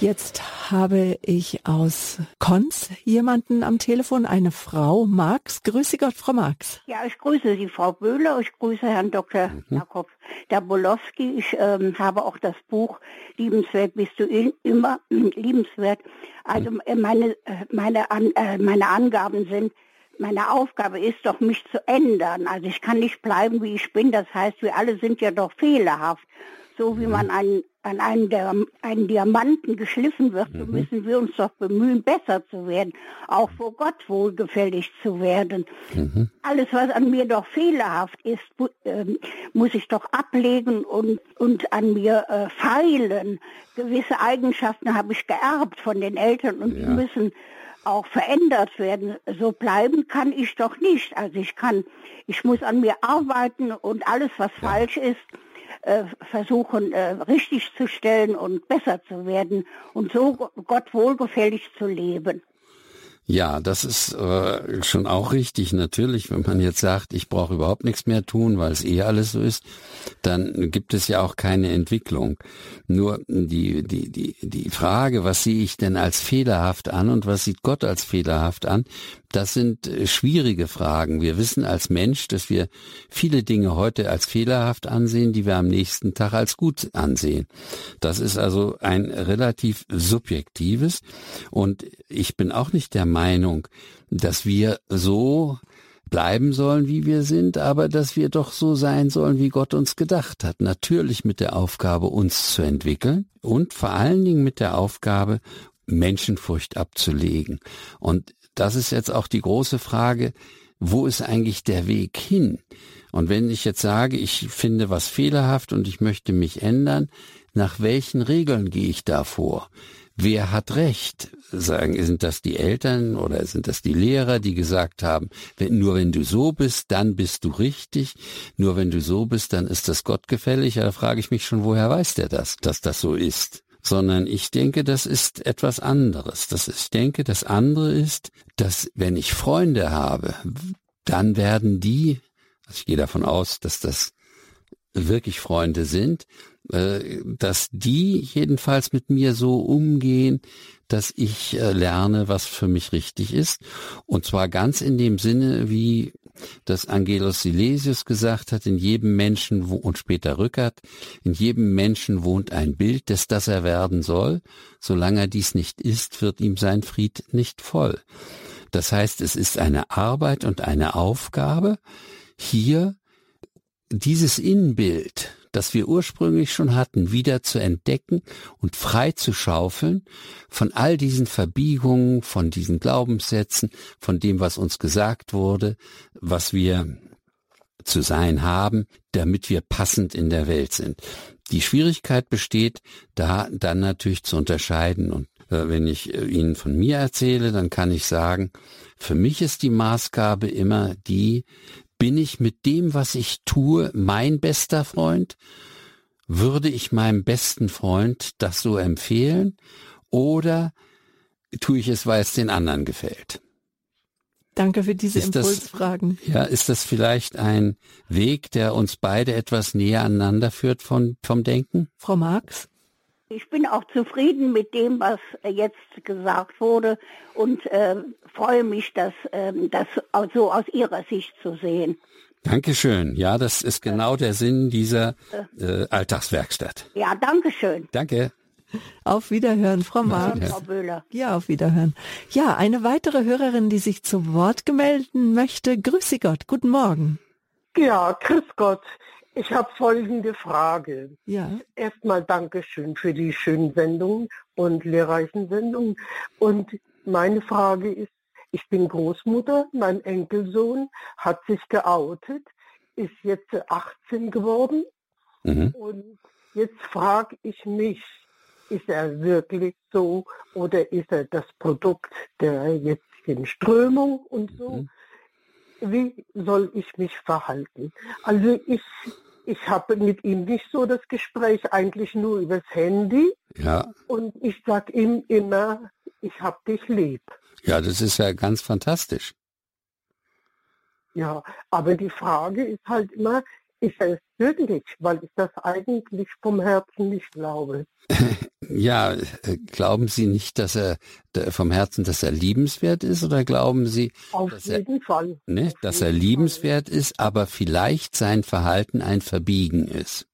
Jetzt habe ich aus Konz jemanden am Telefon, eine Frau, Marx. Grüße Gott, Frau Marx. Ja, ich grüße Sie, Frau Böhler. Ich grüße Herrn Dr. Mhm. Jakob Dabolowski. Ich ähm, habe auch das Buch Liebenswert bist du immer liebenswert. Also mhm. äh, meine, äh, meine, An äh, meine Angaben sind, meine Aufgabe ist doch, mich zu ändern. Also ich kann nicht bleiben, wie ich bin. Das heißt, wir alle sind ja doch fehlerhaft. So wie man an, an einen, der, einen Diamanten geschliffen wird, so mhm. müssen wir uns doch bemühen, besser zu werden, auch vor Gott wohlgefällig zu werden. Mhm. Alles, was an mir doch fehlerhaft ist, äh, muss ich doch ablegen und, und an mir äh, feilen. Gewisse Eigenschaften habe ich geerbt von den Eltern und ja. die müssen auch verändert werden. So bleiben kann ich doch nicht. Also ich kann, ich muss an mir arbeiten und alles, was ja. falsch ist, äh, versuchen äh, richtig zu stellen und besser zu werden und so Gott wohlgefällig zu leben. Ja, das ist äh, schon auch richtig. Natürlich, wenn man jetzt sagt, ich brauche überhaupt nichts mehr tun, weil es eh alles so ist, dann gibt es ja auch keine Entwicklung. Nur die, die, die, die Frage, was sehe ich denn als fehlerhaft an und was sieht Gott als fehlerhaft an, das sind äh, schwierige Fragen. Wir wissen als Mensch, dass wir viele Dinge heute als fehlerhaft ansehen, die wir am nächsten Tag als gut ansehen. Das ist also ein relativ subjektives und ich bin auch nicht der Meinung, dass wir so bleiben sollen, wie wir sind, aber dass wir doch so sein sollen, wie Gott uns gedacht hat. Natürlich mit der Aufgabe, uns zu entwickeln und vor allen Dingen mit der Aufgabe, Menschenfurcht abzulegen. Und das ist jetzt auch die große Frage, wo ist eigentlich der Weg hin? Und wenn ich jetzt sage, ich finde was fehlerhaft und ich möchte mich ändern, nach welchen Regeln gehe ich da vor? Wer hat Recht? Sagen, sind das die Eltern oder sind das die Lehrer, die gesagt haben, wenn, nur wenn du so bist, dann bist du richtig. Nur wenn du so bist, dann ist das gottgefällig. Da frage ich mich schon, woher weiß der das, dass das so ist? Sondern ich denke, das ist etwas anderes. Das ist, ich denke, das andere ist, dass wenn ich Freunde habe, dann werden die, also ich gehe davon aus, dass das wirklich Freunde sind, äh, dass die jedenfalls mit mir so umgehen, dass ich äh, lerne, was für mich richtig ist. Und zwar ganz in dem Sinne, wie das Angelos Silesius gesagt hat, in jedem Menschen und später Rückert, in jedem Menschen wohnt ein Bild des, das er werden soll. Solange er dies nicht ist, wird ihm sein Fried nicht voll. Das heißt, es ist eine Arbeit und eine Aufgabe, hier dieses Innenbild, das wir ursprünglich schon hatten, wieder zu entdecken und frei zu schaufeln von all diesen Verbiegungen, von diesen Glaubenssätzen, von dem, was uns gesagt wurde, was wir zu sein haben, damit wir passend in der Welt sind. Die Schwierigkeit besteht, da dann natürlich zu unterscheiden und äh, wenn ich äh, Ihnen von mir erzähle, dann kann ich sagen, für mich ist die Maßgabe immer die, bin ich mit dem, was ich tue, mein bester Freund? Würde ich meinem besten Freund das so empfehlen? Oder tue ich es, weil es den anderen gefällt? Danke für diese ist Impulsfragen. Das, ja, ist das vielleicht ein Weg, der uns beide etwas näher aneinander führt von, vom Denken? Frau Marx? Ich bin auch zufrieden mit dem, was jetzt gesagt wurde und äh, freue mich, das, äh, das so aus Ihrer Sicht zu sehen. Dankeschön. Ja, das ist genau der Sinn dieser äh, Alltagswerkstatt. Ja, Dankeschön. Danke. Auf Wiederhören, Frau Marx. Frau Böhler. Ja, auf Wiederhören. Ja, eine weitere Hörerin, die sich zu Wort gemelden möchte. Grüße Gott. Guten Morgen. Ja, grüß Gott. Ich habe folgende Frage. Ja. Erstmal Dankeschön für die schönen Sendungen und lehrreichen Sendungen. Und meine Frage ist, ich bin Großmutter, mein Enkelsohn hat sich geoutet, ist jetzt 18 geworden. Mhm. Und jetzt frage ich mich, ist er wirklich so oder ist er das Produkt der jetzigen Strömung und so? Mhm. Wie soll ich mich verhalten? Also ich ich habe mit ihm nicht so das Gespräch, eigentlich nur übers Handy. Ja. Und ich sag ihm immer, ich hab dich lieb. Ja, das ist ja ganz fantastisch. Ja, aber die Frage ist halt immer, ist er es wirklich, weil ich das eigentlich vom Herzen nicht glaube. Ja, äh, glauben Sie nicht, dass er vom Herzen, dass er liebenswert ist, oder glauben Sie, Auf dass, jeden er, Fall. Ne, Auf dass er liebenswert Fall. ist, aber vielleicht sein Verhalten ein Verbiegen ist?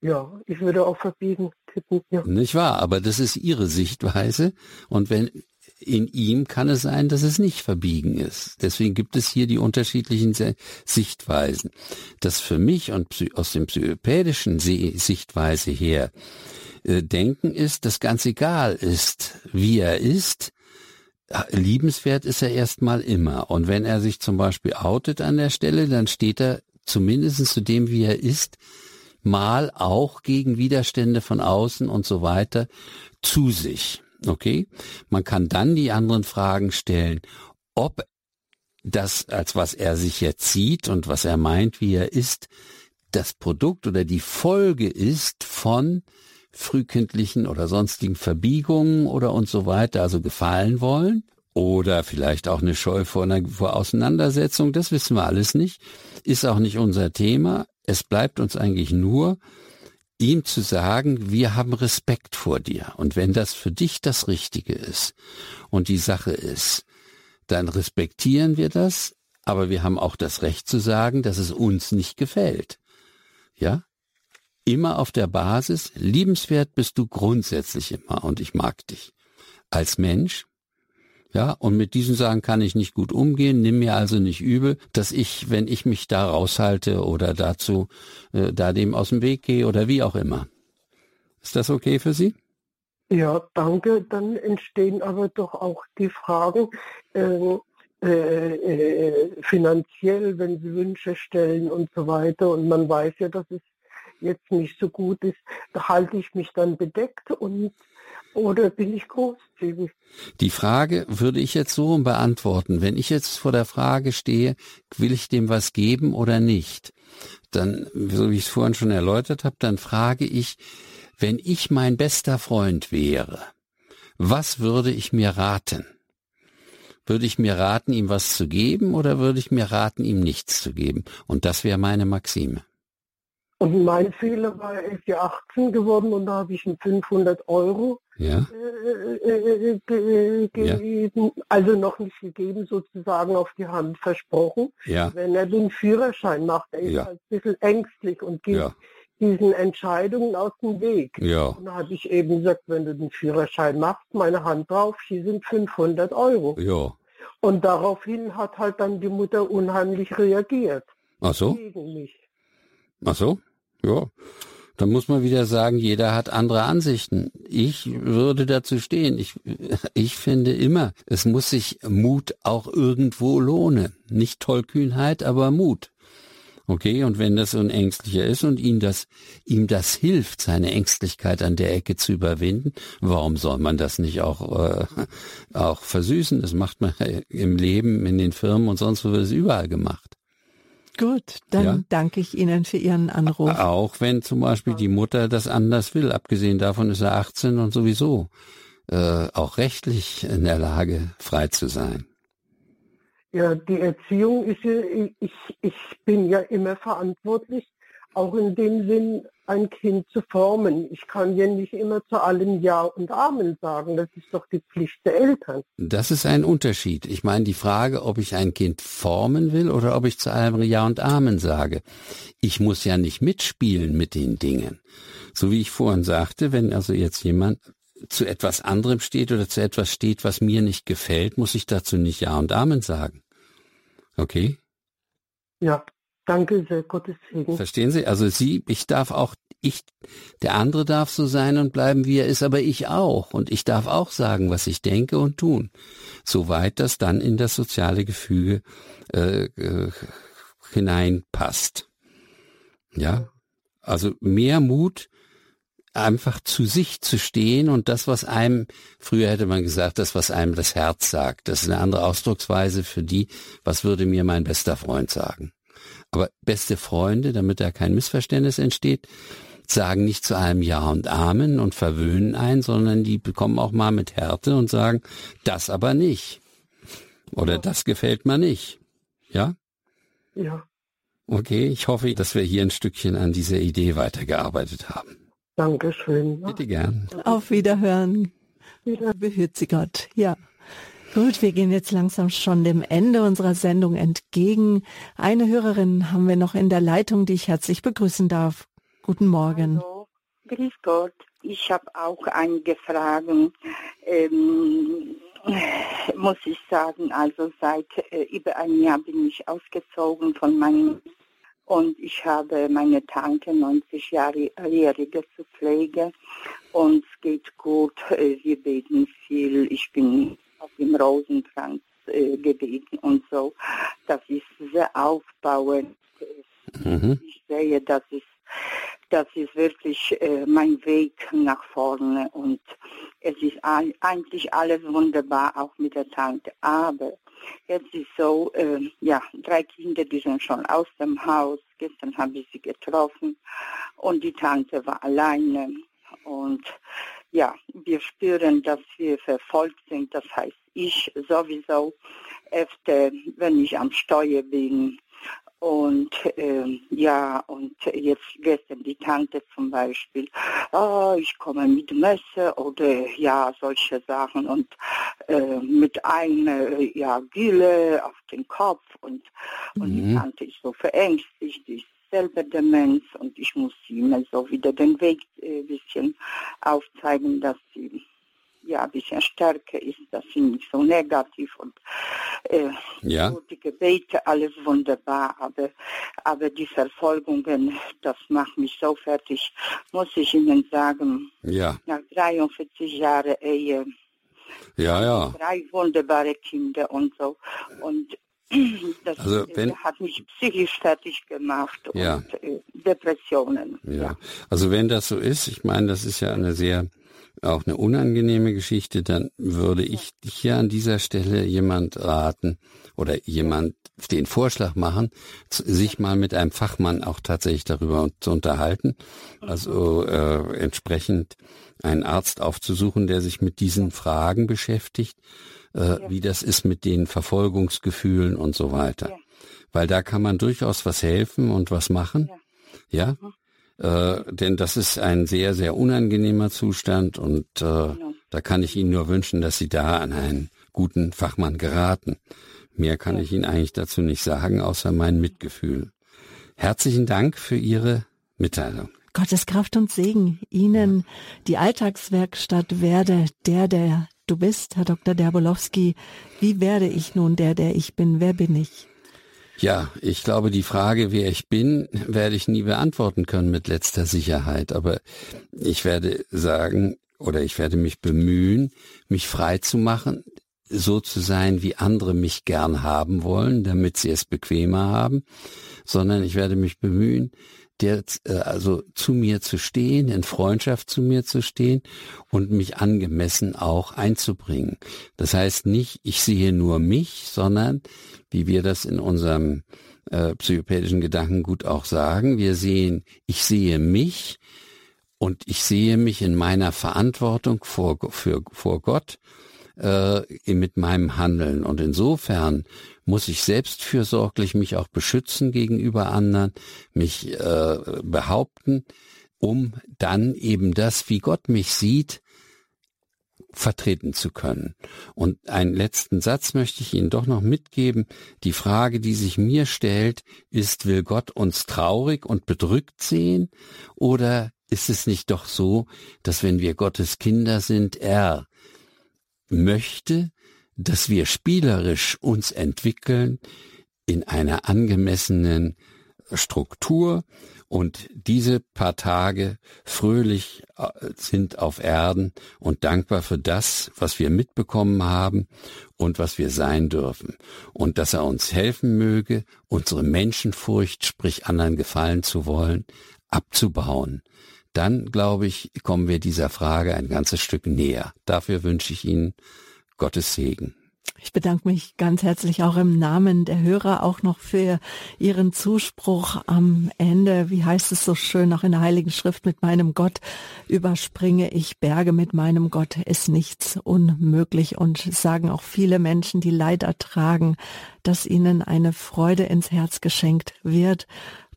Ja, ich würde auch verbiegen tippen. Ja. Nicht wahr? Aber das ist Ihre Sichtweise. Und wenn in ihm kann es sein, dass es nicht verbiegen ist. Deswegen gibt es hier die unterschiedlichen Sichtweisen. Das für mich und aus dem psychopädischen Sichtweise her äh, denken ist, dass ganz egal ist, wie er ist, liebenswert ist er erstmal immer. Und wenn er sich zum Beispiel outet an der Stelle, dann steht er zumindest zu dem, wie er ist, mal auch gegen Widerstände von außen und so weiter zu sich. Okay? Man kann dann die anderen Fragen stellen, ob das, als was er sich jetzt sieht und was er meint, wie er ist, das Produkt oder die Folge ist von frühkindlichen oder sonstigen Verbiegungen oder und so weiter, also gefallen wollen. Oder vielleicht auch eine Scheu vor einer vor Auseinandersetzung, das wissen wir alles nicht. Ist auch nicht unser Thema. Es bleibt uns eigentlich nur, ihm zu sagen, wir haben Respekt vor dir. Und wenn das für dich das Richtige ist und die Sache ist, dann respektieren wir das, aber wir haben auch das Recht zu sagen, dass es uns nicht gefällt. Ja? Immer auf der Basis, liebenswert bist du grundsätzlich immer und ich mag dich. Als Mensch, ja, und mit diesen Sachen kann ich nicht gut umgehen. Nimm mir also nicht übel, dass ich, wenn ich mich da raushalte oder dazu, äh, da dem aus dem Weg gehe oder wie auch immer. Ist das okay für Sie? Ja, danke. Dann entstehen aber doch auch die Fragen, äh, äh, äh, finanziell, wenn Sie Wünsche stellen und so weiter. Und man weiß ja, dass es jetzt nicht so gut ist. Da halte ich mich dann bedeckt und oder bin ich großzügig? Die Frage würde ich jetzt so beantworten. Wenn ich jetzt vor der Frage stehe, will ich dem was geben oder nicht, dann, so wie ich es vorhin schon erläutert habe, dann frage ich, wenn ich mein bester Freund wäre, was würde ich mir raten? Würde ich mir raten, ihm was zu geben oder würde ich mir raten, ihm nichts zu geben? Und das wäre meine Maxime. Und mein Fehler war, er ist ja 18 geworden und da habe ich ihm 500 Euro ja. äh, äh, ge gegeben, ja. also noch nicht gegeben, sozusagen auf die Hand versprochen. Ja. Wenn er den Führerschein macht, er ist Ja. halt ein bisschen ängstlich und geht Ja. diesen Entscheidungen aus dem Weg. Ja. Und da habe ich eben gesagt, wenn du den Führerschein machst, meine Hand drauf, hier sind 500 Euro. Ja. Und daraufhin hat halt dann die Mutter unheimlich reagiert Ach so? gegen mich. Ach so? Ja. Dann muss man wieder sagen, jeder hat andere Ansichten. Ich würde dazu stehen. Ich, ich finde immer, es muss sich Mut auch irgendwo lohnen. Nicht Tollkühnheit, aber Mut. Okay, und wenn das ein Ängstlicher ist und ihm das, ihm das hilft, seine Ängstlichkeit an der Ecke zu überwinden, warum soll man das nicht auch, äh, auch versüßen? Das macht man im Leben, in den Firmen und sonst wo wird es überall gemacht. Gut, dann Ja. danke ich Ihnen für Ihren Anruf. Auch wenn zum Beispiel die Mutter das anders will. Abgesehen davon ist er 18 und sowieso äh, auch rechtlich in der Lage, frei zu sein. Ja, die Erziehung ist ja, ich, ich bin ja immer verantwortlich, auch in dem Sinn, ein Kind zu formen. Ich kann ja nicht immer zu allem Ja und Amen sagen. Das ist doch die Pflicht der Eltern. Das ist ein Unterschied. Ich meine die Frage, ob ich ein Kind formen will oder ob ich zu allem Ja und Amen sage. Ich muss ja nicht mitspielen mit den Dingen. So wie ich vorhin sagte, wenn also jetzt jemand zu etwas anderem steht oder zu etwas steht, was mir nicht gefällt, muss ich dazu nicht Ja und Amen sagen. Okay? Ja, danke sehr, Gottes Segen. Verstehen Sie? Also Sie, ich darf auch, ich, der andere darf so sein und bleiben, wie er ist, aber ich auch. Und ich darf auch sagen, was ich denke und tun. Soweit das dann in das soziale Gefüge äh, äh, hineinpasst. Ja? Also mehr Mut, einfach zu sich zu stehen und das, was einem, früher hätte man gesagt, das, was einem das Herz sagt. Das ist eine andere Ausdrucksweise für die, was würde mir mein bester Freund sagen. Aber beste Freunde, damit da kein Missverständnis entsteht, sagen nicht zu allem Ja und Amen und verwöhnen ein, sondern die bekommen auch mal mit Härte und sagen, das aber nicht. Oder das gefällt mir nicht. Ja? Ja, Okay, ich hoffe, dass wir hier ein Stückchen an dieser Idee weitergearbeitet haben. danke schön. Bitte gern. Auf Wiederhören. Wieder. Behüt Sie Gott. Ja. Gut, wir gehen jetzt langsam schon dem Ende unserer Sendung entgegen. Eine Hörerin haben wir noch in der Leitung, die ich herzlich begrüßen darf. Guten Morgen. Hallo, grüß Gott. Ich habe auch einige Fragen. Ähm, muss ich sagen, also seit äh, über einem Jahr bin ich ausgezogen von meinem und ich habe meine Tante 90 Jahre zu Pflege und es geht gut. Äh, wir beten viel. Ich bin auf dem Rosenkranz äh, gebeten und so. Das ist sehr aufbauend. Mhm. Ich sehe, dass es das ist wirklich äh, mein Weg nach vorne und es ist eigentlich alles wunderbar, auch mit der Tante. Aber jetzt ist so, äh, ja, drei Kinder, die sind schon aus dem Haus. Gestern habe ich sie getroffen und die Tante war alleine. Und ja, wir spüren, dass wir verfolgt sind. Das heißt, ich sowieso, öfter, wenn ich am Steuer bin, und äh, ja, und jetzt gestern die Tante zum Beispiel, oh, ich komme mit Messe oder ja, solche Sachen und äh, mit einer ja, Gülle auf den Kopf und, und mhm. die Tante ist so verängstigt, die ist selber Demenz und ich muss sie immer so wieder den Weg äh, bisschen aufzeigen, dass sie ja ein bisschen stärker ist, das finde ich so negativ und äh, ja. die Gebete, alles wunderbar, aber, aber die Verfolgungen, das macht mich so fertig, muss ich Ihnen sagen. Ja. Nach 43 Jahren Ehe, ja, ja. drei wunderbare Kinder und so und das also wenn, hat mich psychisch fertig gemacht ja. und äh, Depressionen. Ja. ja, also wenn das so ist, ich meine, das ist ja eine sehr auch eine unangenehme Geschichte, dann würde ich hier an dieser Stelle jemand raten oder jemand den Vorschlag machen, sich mal mit einem Fachmann auch tatsächlich darüber zu unterhalten. Also äh, entsprechend einen Arzt aufzusuchen, der sich mit diesen Fragen beschäftigt, äh, wie das ist mit den Verfolgungsgefühlen und so weiter. Weil da kann man durchaus was helfen und was machen. Ja. Äh, denn das ist ein sehr, sehr unangenehmer Zustand und äh, genau. da kann ich Ihnen nur wünschen, dass Sie da an einen guten Fachmann geraten. Mehr kann ja. ich Ihnen eigentlich dazu nicht sagen, außer mein Mitgefühl. Herzlichen Dank für Ihre Mitteilung. Gottes Kraft und Segen Ihnen. Die Alltagswerkstatt werde der, der du bist, Herr Dr. Derbolowski. Wie werde ich nun der, der ich bin? Wer bin ich? Ja, ich glaube, die Frage, wer ich bin, werde ich nie beantworten können mit letzter Sicherheit. Aber ich werde sagen oder ich werde mich bemühen, mich frei zu machen, so zu sein, wie andere mich gern haben wollen, damit sie es bequemer haben, sondern ich werde mich bemühen, der, äh, also zu mir zu stehen, in Freundschaft zu mir zu stehen und mich angemessen auch einzubringen. Das heißt nicht, ich sehe nur mich, sondern wie wir das in unserem äh, psychopädischen Gedankengut auch sagen, wir sehen, ich sehe mich und ich sehe mich in meiner Verantwortung vor, für, vor Gott äh, mit meinem Handeln. Und insofern muss ich selbstfürsorglich mich auch beschützen gegenüber anderen, mich äh, behaupten, um dann eben das, wie Gott mich sieht, vertreten zu können. Und einen letzten Satz möchte ich Ihnen doch noch mitgeben. Die Frage, die sich mir stellt, ist, will Gott uns traurig und bedrückt sehen? Oder ist es nicht doch so, dass wenn wir Gottes Kinder sind, er möchte, dass wir spielerisch uns entwickeln in einer angemessenen Struktur und diese paar Tage fröhlich äh, sind auf Erden und dankbar für das, was wir mitbekommen haben und was wir sein dürfen. Und dass er uns helfen möge, unsere Menschenfurcht, sprich anderen gefallen zu wollen, abzubauen. Dann, glaube ich, kommen wir dieser Frage ein ganzes Stück näher. Dafür wünsche ich Ihnen Gottes Segen. Ich bedanke mich ganz herzlich auch im Namen der Hörer auch noch für Ihren Zuspruch am Ende. Wie heißt es so schön auch in der Heiligen Schrift mit meinem Gott überspringe ich Berge mit meinem Gott ist nichts unmöglich und sagen auch viele Menschen, die Leid ertragen, dass ihnen eine Freude ins Herz geschenkt wird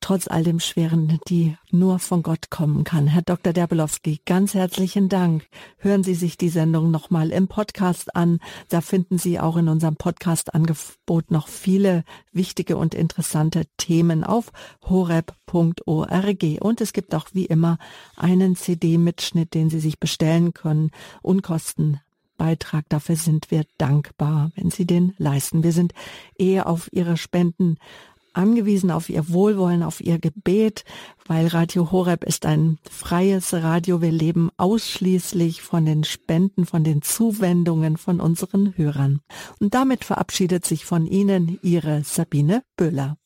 trotz all dem Schweren, die nur von Gott kommen kann. Herr Dr. Derbelowski, ganz herzlichen Dank. Hören Sie sich die Sendung nochmal im Podcast an. Da finden Sie auch in unserem Podcast-Angebot noch viele wichtige und interessante Themen auf horeb.org. Und es gibt auch wie immer einen CD-Mitschnitt, den Sie sich bestellen können, unkosten Beitrag. Dafür sind wir dankbar, wenn Sie den leisten. Wir sind eher auf Ihre Spenden angewiesen auf ihr Wohlwollen, auf ihr Gebet, weil Radio Horeb ist ein freies Radio. Wir leben ausschließlich von den Spenden, von den Zuwendungen von unseren Hörern. Und damit verabschiedet sich von Ihnen Ihre Sabine Böhler.